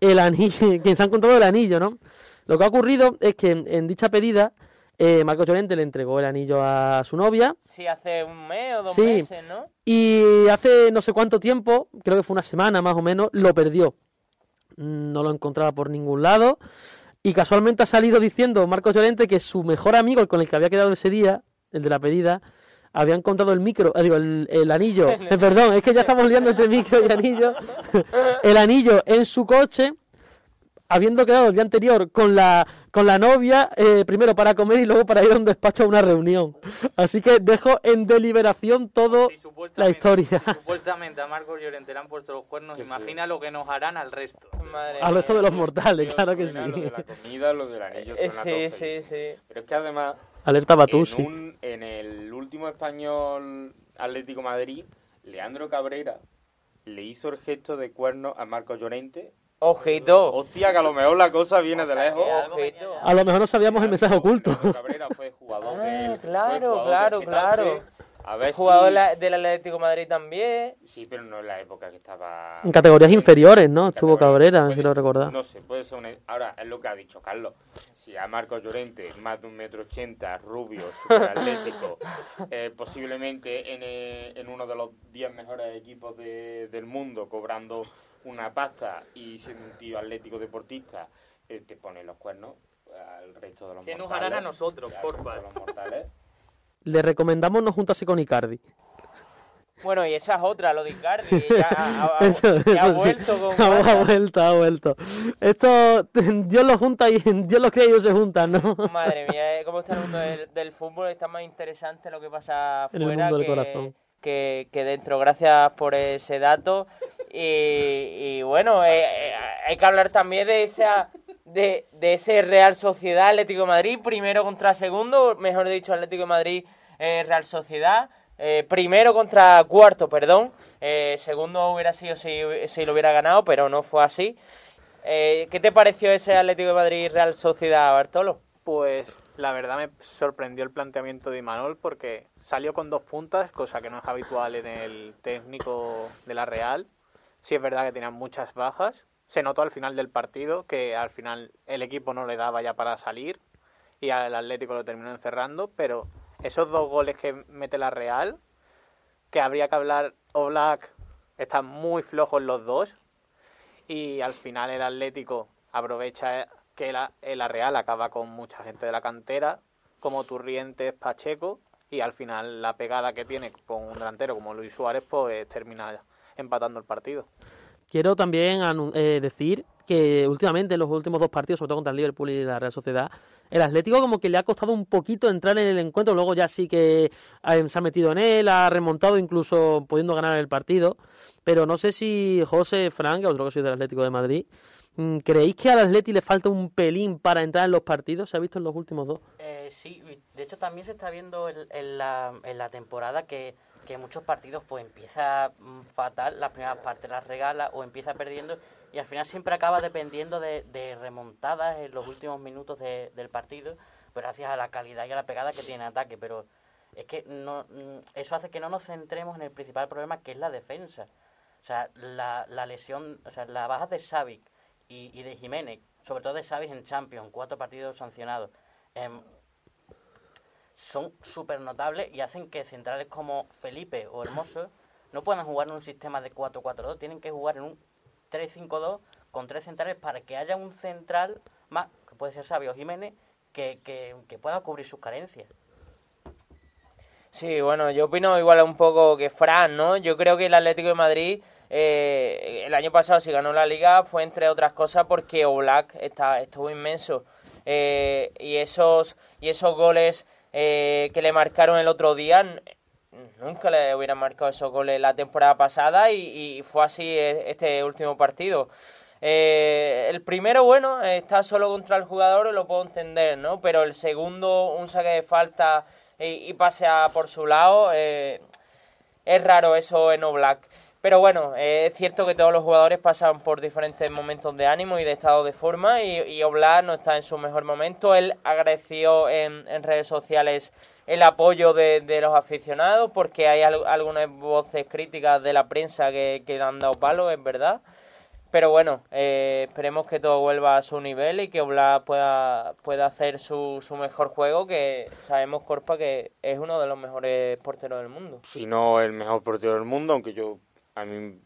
el anillo, quien se ha encontrado el anillo, ¿no? Lo que ha ocurrido es que en, en dicha pedida eh, Marcos Llorente le entregó el anillo a su novia. Sí, hace un mes o dos Sí. meses, ¿no? Y hace no sé cuánto tiempo, creo que fue una semana más o menos, lo perdió. Mm, No lo encontraba por ningún lado. Y casualmente ha salido diciendo Marcos Llorente que su mejor amigo, el con el que había quedado ese día, el de la pedida, había encontrado el micro, eh, digo, el, el anillo. eh, perdón, es que ya estamos liando entre micro y anillo. el anillo en su coche, habiendo quedado el día anterior con la, con la novia, eh, primero para comer y luego para ir a un despacho a una reunión. Así que dejo en deliberación todo Si la historia. si supuestamente a Marcos Llorente le han puesto los cuernos, imagina lo que nos harán al resto. Madre Al resto de los mortales, claro que sí. Lo de la comida, lo del anillo, Eh, son sí, sí, sí. Pero es que además, Alerta en, Batusi. un- en el último español Atlético Madrid, Leandro Cabrera le hizo el gesto de cuerno a Marcos Llorente. Ojito. Hostia, que a lo mejor la cosa viene de lejos. Ojito. A lo mejor no sabíamos el mensaje oculto. Cabrera fue jugador Ah, del- fue claro, jugador claro, claro. A ver Jugador si- del Atlético de Madrid también. Sí, pero no en la época que estaba... En categorías inferiores, ¿no? Estuvo Cabrera, puede- quiero recordar. No sé, puede ser una... Ahora, es lo que ha dicho Carlos. Si a Marcos Llorente, más de un metro ochenta, rubio, superatlético, eh, posiblemente en, eh, en uno de los 10 mejores equipos de- del mundo, cobrando una pasta y siendo un tío atlético deportista, eh, te pone los cuernos al resto de los ¿Qué nos mortales. harán a nosotros, porfa? mortales. Le recomendamos no juntarse con Icardi. Bueno, y esa es otra, lo de Icardi. Ya ha, ha- Eso- ya ha eso sí. vuelto con Ha, vuelto, ha vuelto. Esto, Dios lo junta y Dios los crea y ellos se juntan, ¿no? Madre mía, eh, cómo está el mundo del, del fútbol. Está más interesante lo que pasa En el fuera mundo del que, corazón. que, que dentro. Gracias por ese dato. Y, bueno, eh, eh, hay que hablar también de esa de, de ese Real Sociedad Atlético Madrid, primero contra segundo, mejor dicho, Atlético Madrid eh, Real Sociedad. eh, primero contra cuarto, perdón. Segundo hubiera sido si, si lo hubiera ganado, pero no fue así. ¿Qué te pareció ese Atlético Madrid Real Sociedad, Bartolo? Pues la verdad me sorprendió el planteamiento de Imanol porque salió con dos puntas, cosa que no es habitual en el técnico de la Real. Sí es verdad que tenían muchas bajas. Se notó al final del partido que al final el equipo no le daba ya para salir y al Atlético lo terminó encerrando, pero esos dos goles que mete la Real, que habría que hablar, Oblak están muy flojos los dos y al final el Atlético aprovecha que la, eh, la Real acaba con mucha gente de la cantera, como Turrientes, Pacheco, y al final la pegada que tiene con un delantero como Luis Suárez, pues termina empatando el partido. Quiero también eh, decir que últimamente en los últimos dos partidos, sobre todo contra el Liverpool y la Real Sociedad, el Atlético como que le ha costado un poquito entrar en el encuentro, luego ya sí que eh, se ha metido en él, ha remontado incluso pudiendo ganar el partido, pero no sé si José Frank, otro que soy del Atlético de Madrid, mm, ¿creéis que al Atleti le falta un pelín para entrar en los partidos? ¿Se ha visto en los últimos dos? Eh, sí, de hecho también se está viendo en, en la, en la temporada que, que muchos partidos pues empieza mm, fatal, las primeras partes las regala o empieza perdiendo y al final siempre acaba dependiendo de, de remontadas en los últimos minutos de- del partido, pues gracias a la calidad y a la pegada que tiene en ataque, pero es que no, mm, eso hace que no nos centremos en el principal problema que es la defensa. O sea, la, la lesión, o sea, la baja de Savic y, y de Jiménez, sobre todo de Savic en Champions, cuatro partidos sancionados, em, son súper notables y hacen que centrales como Felipe o Hermoso no puedan jugar en un sistema de 4-4-2, tienen que jugar en un 3-5-2 con tres centrales para que haya un central más, que puede ser Sabio Jiménez, que, que, pueda cubrir sus carencias. Sí, bueno, yo opino igual un poco que Fran, ¿no? Yo creo que el Atlético de Madrid eh, el año pasado si ganó la liga fue entre otras cosas porque Oblak está, estuvo inmenso. Eh, y esos y esos goles eh, que le marcaron el otro día nunca le hubieran marcado esos goles la temporada pasada y, fue así eh, este último partido. Eh, el primero, bueno, está solo contra el jugador, lo puedo entender, ¿no? Pero el segundo, un saque de falta y, y pase a por su lado, eh, es raro eso en Oblak. Pero bueno, es cierto que todos los jugadores pasan por diferentes momentos de ánimo y de estado de forma y, y no está en su mejor momento. Él agradeció en, redes sociales el apoyo de, los aficionados porque hay al- algunas voces críticas de la prensa que, que le han dado palo, es verdad. Pero bueno, eh, esperemos que todo vuelva a su nivel y que Oblak pueda, pueda hacer su, su mejor juego, que sabemos, Corpa, que es uno de los mejores porteros del mundo. Si no el mejor portero del mundo, aunque yo, a mí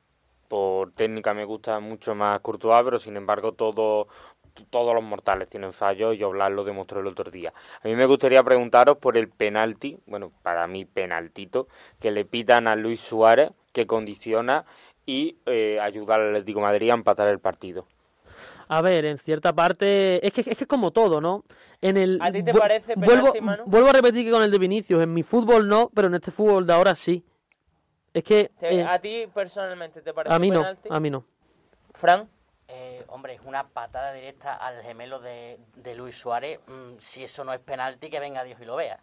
por técnica me gusta mucho más Courtois, pero sin embargo todo, todos los mortales tienen fallos y Oblak lo demostró el otro día. A mí me gustaría preguntaros por el penalti, bueno, para mí penaltito, que le pitan a Luis Suárez, que condiciona y eh, ayudar al Atlético de Madrid a empatar el partido. A ver, en cierta parte, es que es que es como todo, ¿no? En el ¿A ti te parece vuelvo, penalti, Manu? vuelvo a repetir que con el de Vinicius, en mi fútbol no, pero en este fútbol de ahora sí. Es que eh, ¿A ti personalmente te parece a mí no, penalti? a mí no. Fran, Eh, hombre, es una patada directa al gemelo de, de Luis Suárez. Mm, si eso no es penalti, que venga Dios y lo vea.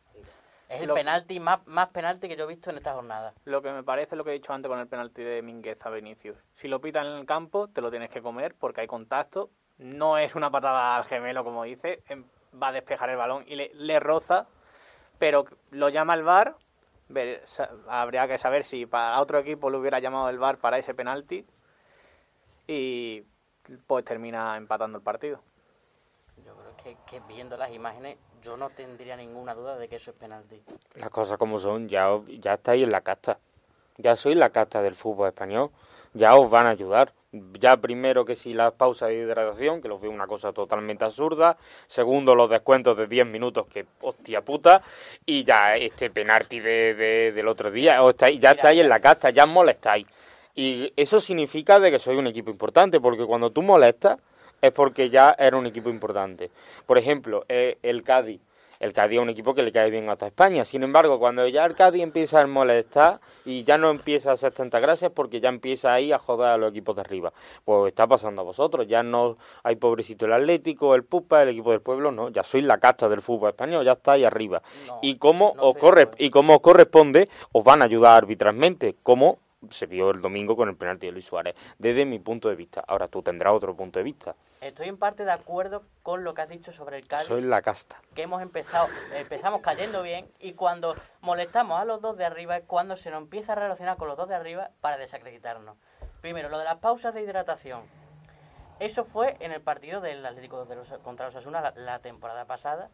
Es el Lo- penalti más, más penalti que yo he visto en esta jornada. Lo que me parece lo que he dicho antes con el penalti de Mingueza Vinicius. Si lo pitan en el campo, te lo tienes que comer porque hay contacto. No es una patada al gemelo, como dice. em, Va a despejar el balón y le, le roza, pero lo llama el VAR. Ver- sa- habría que saber si para otro equipo le hubiera llamado el VAR para ese penalti. Y pues termina empatando el partido. Yo creo que, que viendo las imágenes, yo no tendría ninguna duda de que eso es penalti. Las cosas como son, ya, os- ya estáis en la casta. Ya sois la casta del fútbol español. Ya os van a ayudar. Ya primero que si las pausas de hidratación, que los veo una cosa totalmente absurda. Segundo, los descuentos de 10 minutos, que hostia puta. Y ya este penalti de, de- del otro día. Os estáis, ya estáis en la casta, ya molestáis. Y eso significa de que sois un equipo importante, porque cuando tú molestas es porque ya era un equipo importante. Por ejemplo, eh, el Cádiz. El Cádiz es un equipo que le cae bien a toda España. Sin embargo, cuando ya el Cádiz empieza a molestar y ya no empieza a hacer tantas gracias porque ya empieza ahí a joder a los equipos de arriba. Pues está pasando a vosotros. Ya no hay pobrecito el Atlético, el Pupa, el equipo del pueblo, no. Ya sois la casta del fútbol español, ya está ahí arriba. No, y como no os corre y como os corresponde, os van a ayudar arbitralmente, como se vio el domingo con el penalti de Luis Suárez, desde mi punto de vista. Ahora tú tendrás otro punto de vista. Estoy en parte de acuerdo con lo que has dicho sobre el Cádiz. Soy la casta. que hemos empezado, empezamos cayendo bien y cuando molestamos a los dos de arriba es cuando se nos empieza a relacionar con los dos de arriba para desacreditarnos. Primero, lo de las pausas de hidratación. Eso fue en el partido del Atlético de los, contra los Asuna la, la temporada pasada,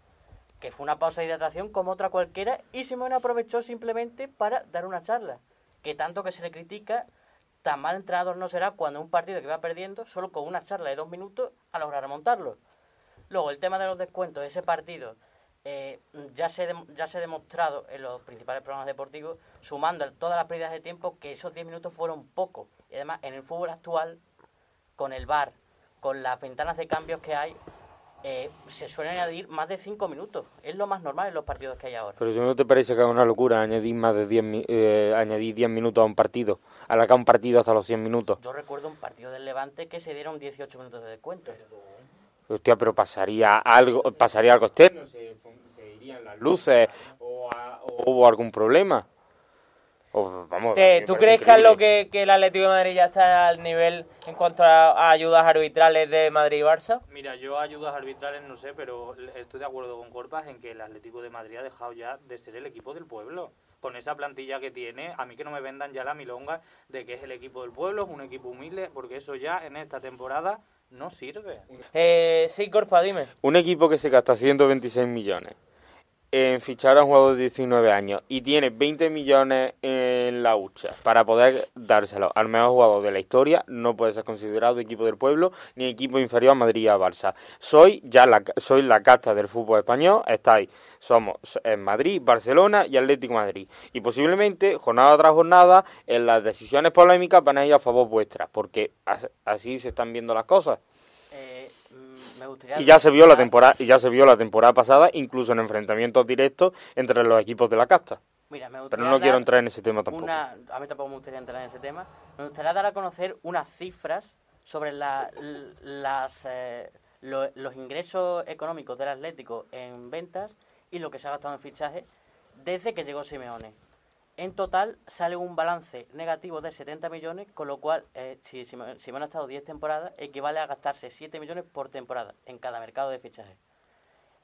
que fue una pausa de hidratación como otra cualquiera y Simone aprovechó simplemente para dar una charla. Que tanto que se le critica, tan mal entrenador no será cuando un partido que va perdiendo, solo con una charla de dos minutos, a lograr remontarlo. Luego, el tema de los descuentos, ese partido eh, ya, se ya se ha demostrado en los principales programas deportivos, sumando todas las pérdidas de tiempo, que esos 10 minutos fueron pocos. Y además, en el fútbol actual, con el VAR, con las ventanas de cambios que hay, eh, se suelen añadir más de 5 minutos. Es lo más normal en los partidos que hay ahora. Pero si no te parece que es una locura añadir más de 10 mi- eh, añadir 10 minutos a un partido, alargar un partido hasta los 100 minutos. Yo recuerdo un partido del Levante que se dieron 18 minutos de descuento. Hostia, pero pasaría algo, pasaría algo externo, se, se irían las luces o, a- o hubo algún problema. O, vamos, a mí ¿te- me ¿tú crees, Carlos, que, que el Atlético de Madrid ya está al nivel en cuanto a, a ayudas arbitrales de Madrid y Barça? Mira, yo ayudas arbitrales no sé, pero estoy de acuerdo con Corpas en que el Atlético de Madrid ha dejado ya de ser el equipo del pueblo. Con esa plantilla que tiene, a mí que no me vendan ya la milonga de que es el equipo del pueblo, es un equipo humilde, porque eso ya en esta temporada no sirve. Eh, sí, Corpa, dime. Un equipo que se gasta 126 millones en fichar a un jugador de 19 años y tiene 20 millones en la hucha para poder dárselo al mejor jugador de la historia, no puede ser considerado equipo del pueblo ni equipo inferior a Madrid y a Barça. Soy ya la, soy la casta del fútbol español, estáis, somos en Madrid, Barcelona y Atlético Madrid. Y posiblemente, jornada tras jornada, en las decisiones polémicas van a ir a favor vuestras, porque as- así se están viendo las cosas. Eh, mm, me gustaría Y ya se vio la temporada y ya se vio la temporada pasada, incluso en enfrentamientos directos entre los equipos de la casta. Mira, me Pero no quiero entrar en ese tema tampoco. una- a mí tampoco me gustaría entrar en ese tema. Me gustaría dar a conocer unas cifras sobre la- las, eh, lo- los ingresos económicos del Atlético en ventas y lo que se ha gastado en fichaje desde que llegó Simeone. En total sale un balance negativo de 70 millones, con lo cual, eh, si Sime- Simeone ha estado 10 temporadas, equivale a gastarse 7 millones por temporada en cada mercado de fichaje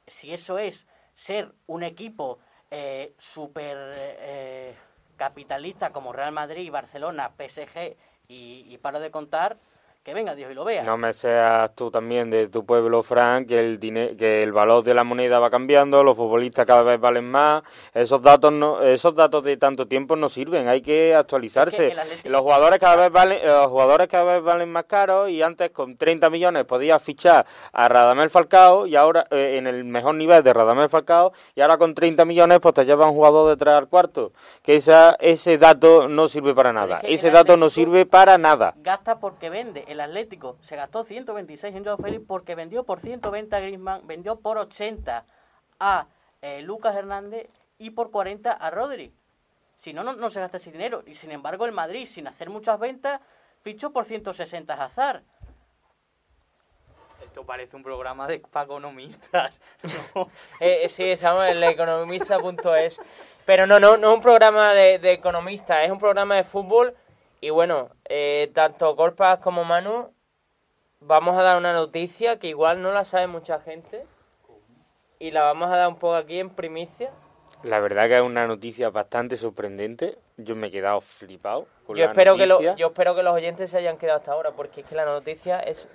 si eso es ser un equipo eh, súper eh, capitalista como Real Madrid, Barcelona, PSG y, y paro de contar, que venga Dios y lo vea. No me seas tú también de tu pueblo, Frank, que el dine- que el valor de la moneda va cambiando, los futbolistas cada vez valen más. Esos datos no, esos datos de tanto tiempo no sirven, hay que actualizarse. Es que el Atlético- Los jugadores cada vez valen, los jugadores cada vez valen más caros y antes con 30 millones podías fichar a Radamel Falcao y ahora eh, en el mejor nivel de Radamel Falcao y ahora con 30 millones pues te lleva un jugador de 3 al cuarto. Que esa, ese dato no sirve para nada. es que Ese dato no sirve para nada. Gasta porque vende. El Atlético se gastó 126 en Joao Félix porque vendió por 120 a Griezmann, vendió por 80 a eh, Lucas Hernández y por 40 a Rodri. Si no, no, no se gasta ese dinero. Y sin embargo, el Madrid, sin hacer muchas ventas, fichó por 160 a Hazard. Esto parece un programa de para economistas. ¿no? Eh, eh, sí, estamos en economista.es. Pero no, no, no es un programa de, de economistas, es un programa de fútbol. Y bueno, eh, tanto Corpas como Manu, vamos a dar una noticia que igual no la sabe mucha gente. Y la vamos a dar un poco aquí en primicia. La verdad que es una noticia bastante sorprendente. Yo me he quedado flipado. Con Yo la espero, que lo- yo espero que los oyentes se hayan quedado hasta ahora, porque es que la noticia es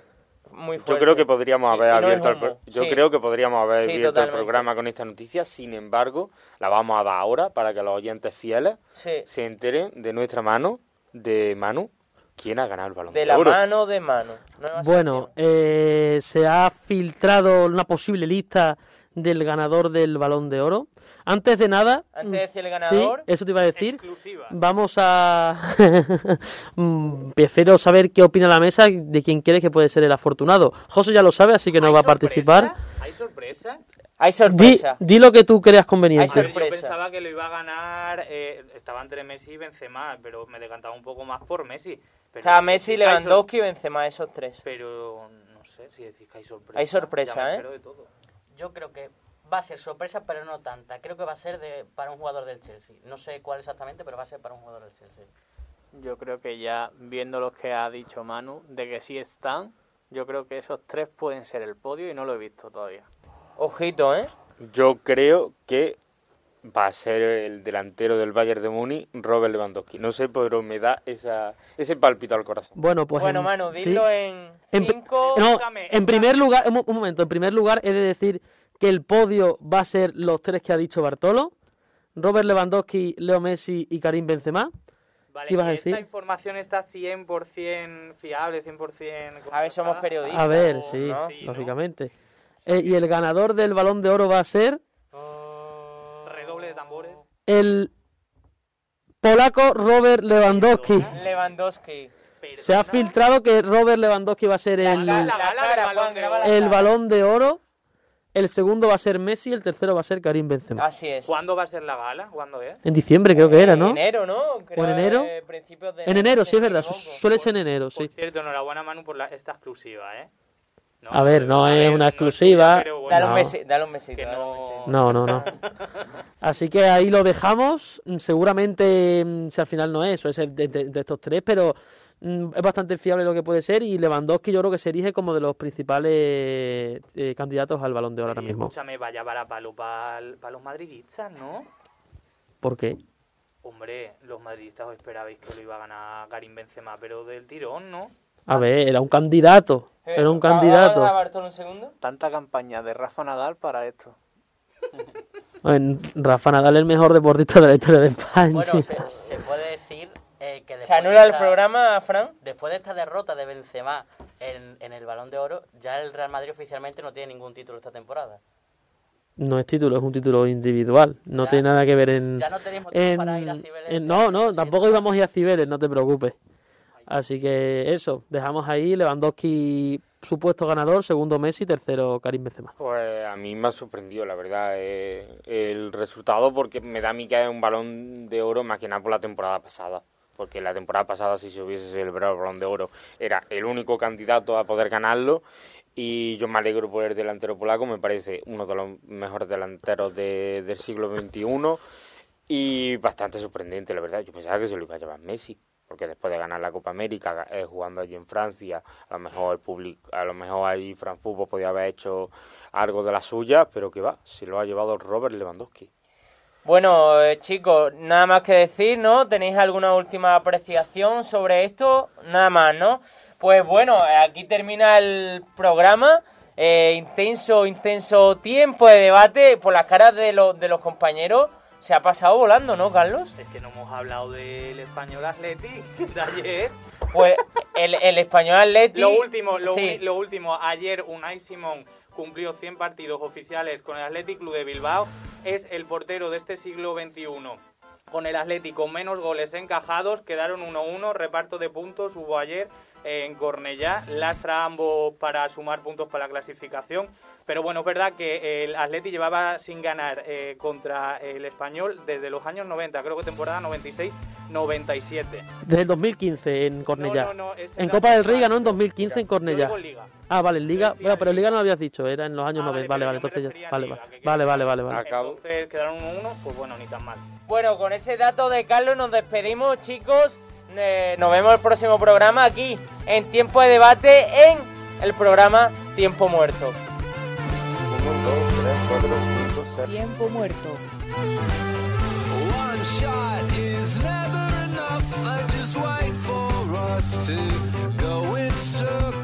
muy Yo fuerte. creo que podríamos Y- haber y no es abierto el yo Sí. creo que podríamos haber Sí, abierto totalmente. el programa con esta noticia. Sin embargo, la vamos a dar ahora para que los oyentes fieles Sí, se enteren de nuestra mano, de Manu, quién ha ganado el balón de, de la oro. mano de mano. Nueva Bueno, eh, se ha filtrado una posible lista del ganador del Balón de Oro. Antes de nada, Antes de decir el sí, ganador, eso te iba a decir. Exclusiva. Vamos a. Mm, Prefiero saber qué opina la mesa de quién quiere que puede ser el afortunado. José ya lo sabe, así que no ¿Hay va a participar. ¿Hay sorpresa? hay Di, sorpresa. di lo que tú creas Hay conveniente. Yo sorpresa. pensaba que lo iba a ganar, eh, estaba entre Messi y Benzema, pero me decantaba un poco más por Messi. Pero Está si Messi, Lewandowski y Benzema, esos tres. Pero no sé si decís que hay sorpresa. Hay sorpresa, ¿eh? entero de todo. Yo creo que va a ser sorpresa, pero no tanta. Creo que va a ser de, para un jugador del Chelsea. No sé cuál exactamente, pero va a ser para un jugador del Chelsea. Yo creo que ya viendo lo que ha dicho Manu, de que sí están, yo creo que esos tres pueden ser el podio y no lo he visto todavía. Ojito, ¿eh? Yo creo que va a ser el delantero del Bayern de Múnich, Robert Lewandowski. No sé, pero me da esa, ese pálpito al corazón. Bueno, pues. bueno, en- Manu, sí. dilo en En cinco... No, en primer lugar, un, un momento, en primer lugar he de decir que el podio va a ser los tres que ha dicho Bartolo, Robert Lewandowski, Leo Messi y Karim Benzema. Vale, ¿Qué ibas a ¿y esta decir? información está 100% fiable, 100%... A ver, somos periodistas. A ver, o- sí, ¿no? Sí, ¿no? lógicamente. Eh, y el ganador del Balón de Oro va a ser de tambores. el polaco Robert Lewandowski. Lewandowski. Se ha filtrado que Robert Lewandowski va a ser el, el. Balón de Oro, el segundo va a ser Messi y el tercero va a ser Karim Benzema. Así es. ¿Cuándo va a ser la gala? ¿Cuándo es? En diciembre creo que era, ¿no? En enero, ¿no? Creo en enero? eh, principios de En enero, sí es verdad, suele ser en enero, Por sí. cierto, enhorabuena Manu por la, esta exclusiva, ¿eh? A ver, no es una exclusiva. tuya, pero bueno. Dale un besito, dale un besito. No-. No, no, no. Así que ahí lo dejamos. Mm, Seguramente, mm, si al final no es eso, es el de, de- de estos tres, pero mm, es bastante fiable lo que puede ser. Y Lewandowski yo creo que se erige como de los principales eh, candidatos al balón de oro ahora mismo. Escúchame, vaya para palo para los madridistas, ¿no? ¿Por qué? Hombre, los madridistas os esperabais que lo iba a ganar Karim Benzema, pero del tirón, ¿no? A ver, era un candidato. Eh, Era un ¿vamos a candidato. un segundo? Tanta campaña de Rafa Nadal para esto. Bueno, Rafa Nadal es el mejor deportista de la historia de España. Bueno, se, se puede decir eh, que después ¿Se anula de el programa, Fran? Después de esta derrota de Benzema en, en el Balón de Oro, ya el Real Madrid oficialmente no tiene ningún título esta temporada. No es título, es un título individual. No Ya. tiene nada que ver en. Ya no motivo en- para ir a Cibeles. en- no, no, tampoco íbamos a ir a Cibeles, no te preocupes. Así que eso, dejamos ahí Lewandowski supuesto ganador, segundo Messi, tercero Karim Benzema. Pues a mí me ha sorprendido, la verdad, eh, el resultado, porque me da a mí que es un balón de oro más que nada por la temporada pasada. Porque la temporada pasada, si se hubiese celebrado el balón de oro, era el único candidato a poder ganarlo. Y yo me alegro por el delantero polaco, me parece uno de los mejores delanteros de- del siglo XXI. Y bastante sorprendente, la verdad. Yo pensaba que se lo iba a llevar Messi, porque después de ganar la Copa América, eh, jugando allí en Francia, a lo mejor el público, a lo mejor ahí Fran Fútbol podía haber hecho algo de la suya, pero que va, se lo ha llevado Robert Lewandowski. Bueno, eh, chicos, nada más que decir, ¿no? ¿Tenéis alguna última apreciación sobre esto? Nada más, ¿no? Pues bueno, aquí termina el programa. Eh, intenso, intenso tiempo de debate por las caras de, los de los compañeros. Se ha pasado volando, ¿no, Carlos? Es que no hemos hablado del español Atleti de ayer. Pues el, el español Atleti... Lo último, lo, sí. uni- lo último, ayer Unai Simón cumplió 100 partidos oficiales con el Athletic Club de Bilbao. Es el portero de este siglo XXI. Con el Athletic con menos goles encajados, quedaron 1-1, reparto de puntos hubo ayer en Cornellá, lastra ambos para sumar puntos para la clasificación. Pero bueno, es verdad que el Atleti llevaba sin ganar eh, contra el español desde los años 90, creo que temporada 96-97. Desde el 2015 en Cornellá. No, no, en Copa del Rey ganó en 2015 en Cornellá. Ah, vale, en Liga. Bueno, pero en Liga no lo habías dicho, era en los años Ah, vale, 90. Vale, vale, entonces ya. Vale, Liga, vale. Vale, vale, vale. Entonces quedaron 1-1, pues bueno, ni tan mal. Bueno, con ese dato de Carlos nos despedimos, chicos. Eh, nos vemos el próximo programa aquí en Tiempo de Debate en el programa Tiempo Muerto. Tiempo muerto. One shot is never enough. I just wait for us to go in circles.